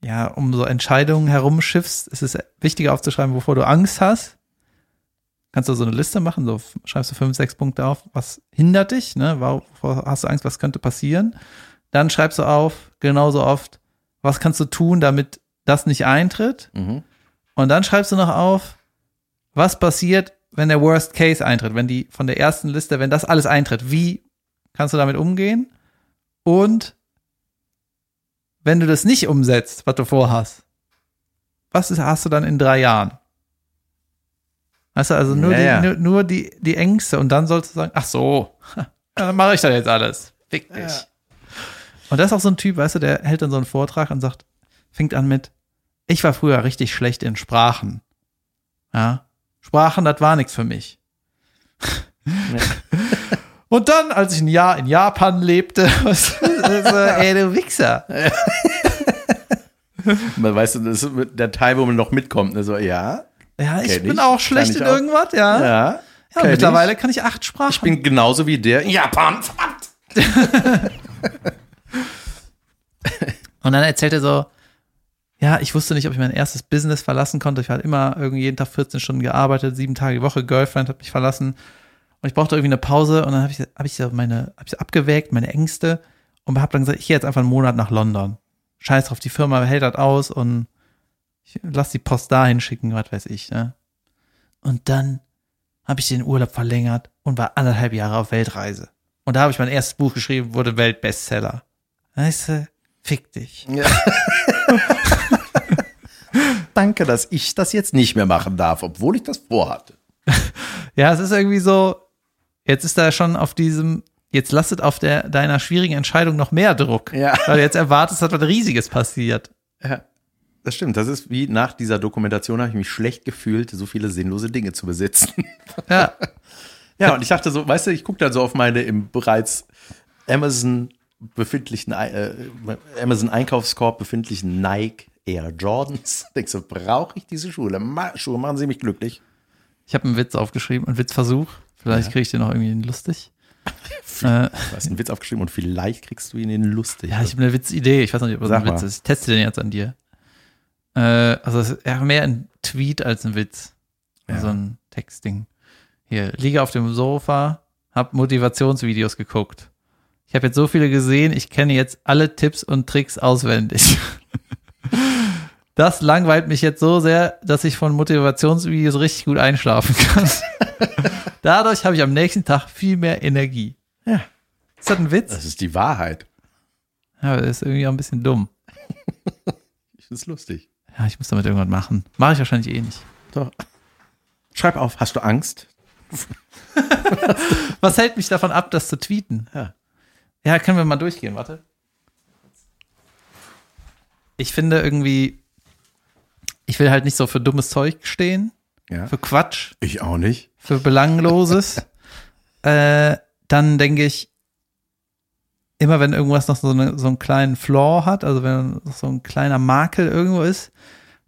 ja, um so Entscheidungen herumschiffst, ist es wichtiger aufzuschreiben, wovor du Angst hast. Kannst du so eine Liste machen, so schreibst du fünf, sechs Punkte auf, was hindert dich, ne? Wovor hast du Angst, was könnte passieren? Dann schreibst du auf, genauso oft, was kannst du tun, damit das nicht eintritt? Mhm. Und dann schreibst du noch auf, was passiert, wenn der Worst Case eintritt, wenn die von der ersten Liste, wenn das alles eintritt, wie kannst du damit umgehen? Und wenn du das nicht umsetzt, was du vorhast, was ist, hast du dann in drei Jahren? Weißt du, also nur, Ja, die, ja. Nur, nur die, die Ängste und dann sollst du sagen, ach so, ja, dann mache ich das jetzt alles. Fick dich. Und das ist auch so ein Typ, weißt du, der hält dann so einen Vortrag und sagt, fängt an mit, ich war früher richtig schlecht in Sprachen. Ja, Sprachen, das war nichts für mich. Und dann, als ich ein Jahr in Japan lebte, was, so, ey, du Wichser. Man weißt du, das ist der Teil, wo man noch mitkommt. Ne? So, ja, Ja, ich bin ich. auch Kann schlecht ich in auch. irgendwas, ja. Ja, ja. kenn mittlerweile kann ich acht Sprachen. Ich bin genauso wie der in Japan. Verdammt. Und dann erzählt er so, ja, ich wusste nicht, ob ich mein erstes Business verlassen konnte. Ich habe immer irgendwie jeden Tag 14 Stunden gearbeitet, sieben Tage die Woche, Girlfriend hat mich verlassen. Und ich brauchte irgendwie eine Pause und dann habe ich, hab ich meine, hab ich abgewägt, meine Ängste und habe dann gesagt, ich gehe jetzt einfach einen Monat nach London. Scheiß drauf, die Firma hält das aus und ich lass die Post dahin schicken, was weiß ich. Ne? Und dann habe ich den Urlaub verlängert und war anderthalb Jahre auf Weltreise. Und da habe ich mein erstes Buch geschrieben, wurde Weltbestseller. Weißt du, fick dich. Danke, dass ich das jetzt nicht mehr machen darf, obwohl ich das vorhatte. Ja, es ist irgendwie so, jetzt ist da schon auf diesem, jetzt lastet auf der, deiner schwierigen Entscheidung noch mehr Druck. Ja. Weil du jetzt erwartest, dass was Riesiges passiert. Ja, das stimmt. Das ist wie nach dieser Dokumentation habe ich mich schlecht gefühlt, so viele sinnlose Dinge zu besitzen. Ja. Ja, und ich dachte so, weißt du, ich gucke dann so auf meine im bereits Amazon befindlichen, äh, Amazon Einkaufskorb befindlichen Nike Air Jordans. Denkst du, brauche ich diese Schuhe? Ma Schuhe machen sie mich glücklich. Ich habe einen Witz aufgeschrieben, einen Witzversuch. Vielleicht kriege ich den noch irgendwie lustig. äh, Du hast einen Witz aufgeschrieben und vielleicht kriegst du ihn in lustig. ja, ich habe eine Witzidee. Ich weiß noch nicht, ob das Sag ein Witz mal. ist. Ich teste den jetzt an dir. Äh, also es ist eher mehr ein Tweet als ein Witz. Ja. So ein Textding. Hier, liege auf dem Sofa, hab Motivationsvideos geguckt. Ich habe jetzt so viele gesehen, ich kenne jetzt alle Tipps und Tricks auswendig. Das langweilt mich jetzt so sehr, dass ich von Motivationsvideos richtig gut einschlafen kann. Dadurch habe ich am nächsten Tag viel mehr Energie. Ja. Ist das ein Witz? Das ist die Wahrheit. Ja, aber das ist irgendwie auch ein bisschen dumm. Ich finde es lustig. Ja, ich muss damit irgendwas machen. Mache ich wahrscheinlich eh nicht. Doch. Schreib auf, hast du Angst? Was hält mich davon ab, das zu tweeten? Ja. Ja, können wir mal durchgehen, warte. Ich finde irgendwie, ich will halt nicht so für dummes Zeug stehen, Ja. für Quatsch, Ich auch nicht. für Belangloses. äh, dann denke ich, immer wenn irgendwas noch so, eine, so einen kleinen Flaw hat, also wenn noch so ein kleiner Makel irgendwo ist,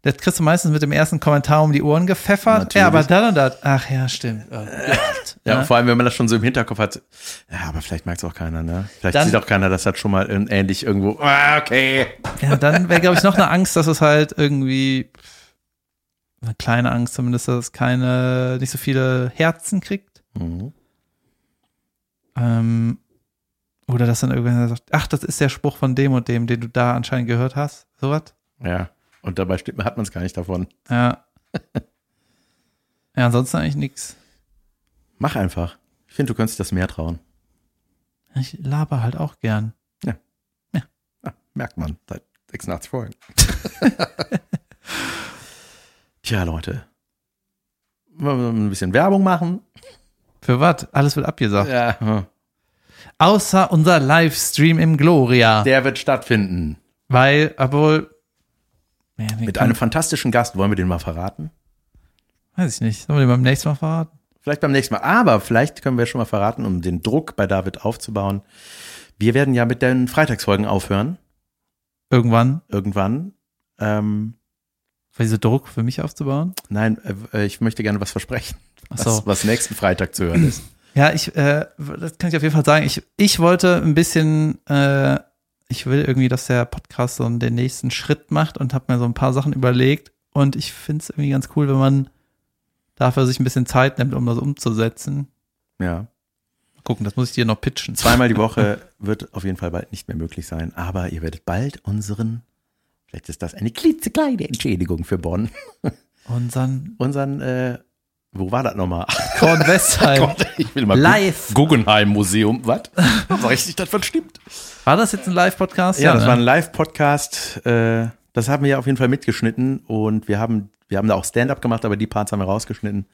das kriegst du meistens mit dem ersten Kommentar um die Ohren gepfeffert. Natürlich. Ja, aber dann und das. Ach ja, stimmt. Ja, und vor allem, wenn man das schon so im Hinterkopf hat. Ja, aber vielleicht merkt es auch keiner, ne? Vielleicht Dann- sieht auch keiner, das hat schon mal ähnlich irgendwo. Ah, okay. Ja, dann wäre, glaube ich, noch eine Angst, dass es halt irgendwie eine kleine Angst zumindest, dass es keine, nicht so viele Herzen kriegt. Mhm. Ähm, oder dass dann irgendwer sagt, ach, das ist der Spruch von dem und dem, den du da anscheinend gehört hast. Sowas. Ja. Und dabei steht, hat man es gar nicht davon. Ja. Ja, ansonsten eigentlich nichts. Mach einfach. Ich finde, du könntest dich das mehr trauen. Ich laber halt auch gern. Ah, merkt man seit 86 Folgen. Tja, Leute. Wollen wir ein bisschen Werbung machen? Für was? Alles wird abgesagt. Ja. Außer unser Livestream im Gloria. Der wird stattfinden. weil, obwohl. Ja, Mit einem fantastischen Gast. Wollen wir den mal verraten? Weiß ich nicht. Sollen wir den beim nächsten Mal verraten? Vielleicht beim nächsten Mal. Aber vielleicht können wir schon mal verraten, um den Druck bei David aufzubauen. Wir werden ja mit den Freitagsfolgen aufhören. Irgendwann. Irgendwann. Ähm, diese Druck für mich aufzubauen. nein, äh, ich möchte gerne was versprechen. Was, so. was nächsten Freitag zu hören ist. Ja, ich, äh, das kann ich auf jeden Fall sagen. Ich, ich wollte ein bisschen äh, ich will irgendwie, dass der Podcast so den nächsten Schritt macht und habe mir so ein paar Sachen überlegt. Und ich finde es irgendwie ganz cool, wenn man dafür sich ein bisschen Zeit nimmt, um das umzusetzen. Ja. Gucken, das muss ich dir noch pitchen. Zweimal die Woche wird auf jeden Fall bald nicht mehr möglich sein, aber ihr werdet bald unseren, vielleicht ist das eine klitzekleine Entschädigung für Bonn, Unseren unseren, äh, wo war das nochmal? Korn Westheim. Gott, ich will mal Live. Guggenheim Museum, was? Weiß nicht, das stimmt. War das jetzt ein Live-Podcast? Ja, das ne? war ein Live-Podcast. Äh, das haben wir auf jeden Fall mitgeschnitten und wir haben, wir haben da auch Stand-up gemacht, aber die Parts haben wir rausgeschnitten.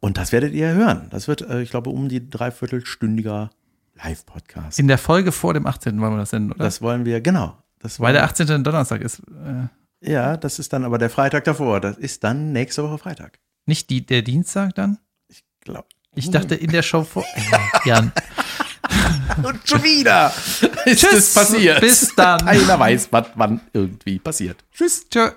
Und das werdet ihr hören. Das wird, äh, ich glaube, um die dreiviertelstündiger Live-Podcast. In der Folge vor dem 18. wollen wir das senden, oder? Das wollen wir, genau. Das Weil der 18. ein Donnerstag ist. Äh, Ja, das ist dann aber der Freitag davor. Das ist dann nächste Woche Freitag. nicht die, der Dienstag dann? Glaub. Ich dachte in der Show vor. Äh, Jan. Und schon wieder ist Tschüss. es passiert. Bis dann. Keiner weiß, was wann irgendwie passiert. Tschüss. Tschö.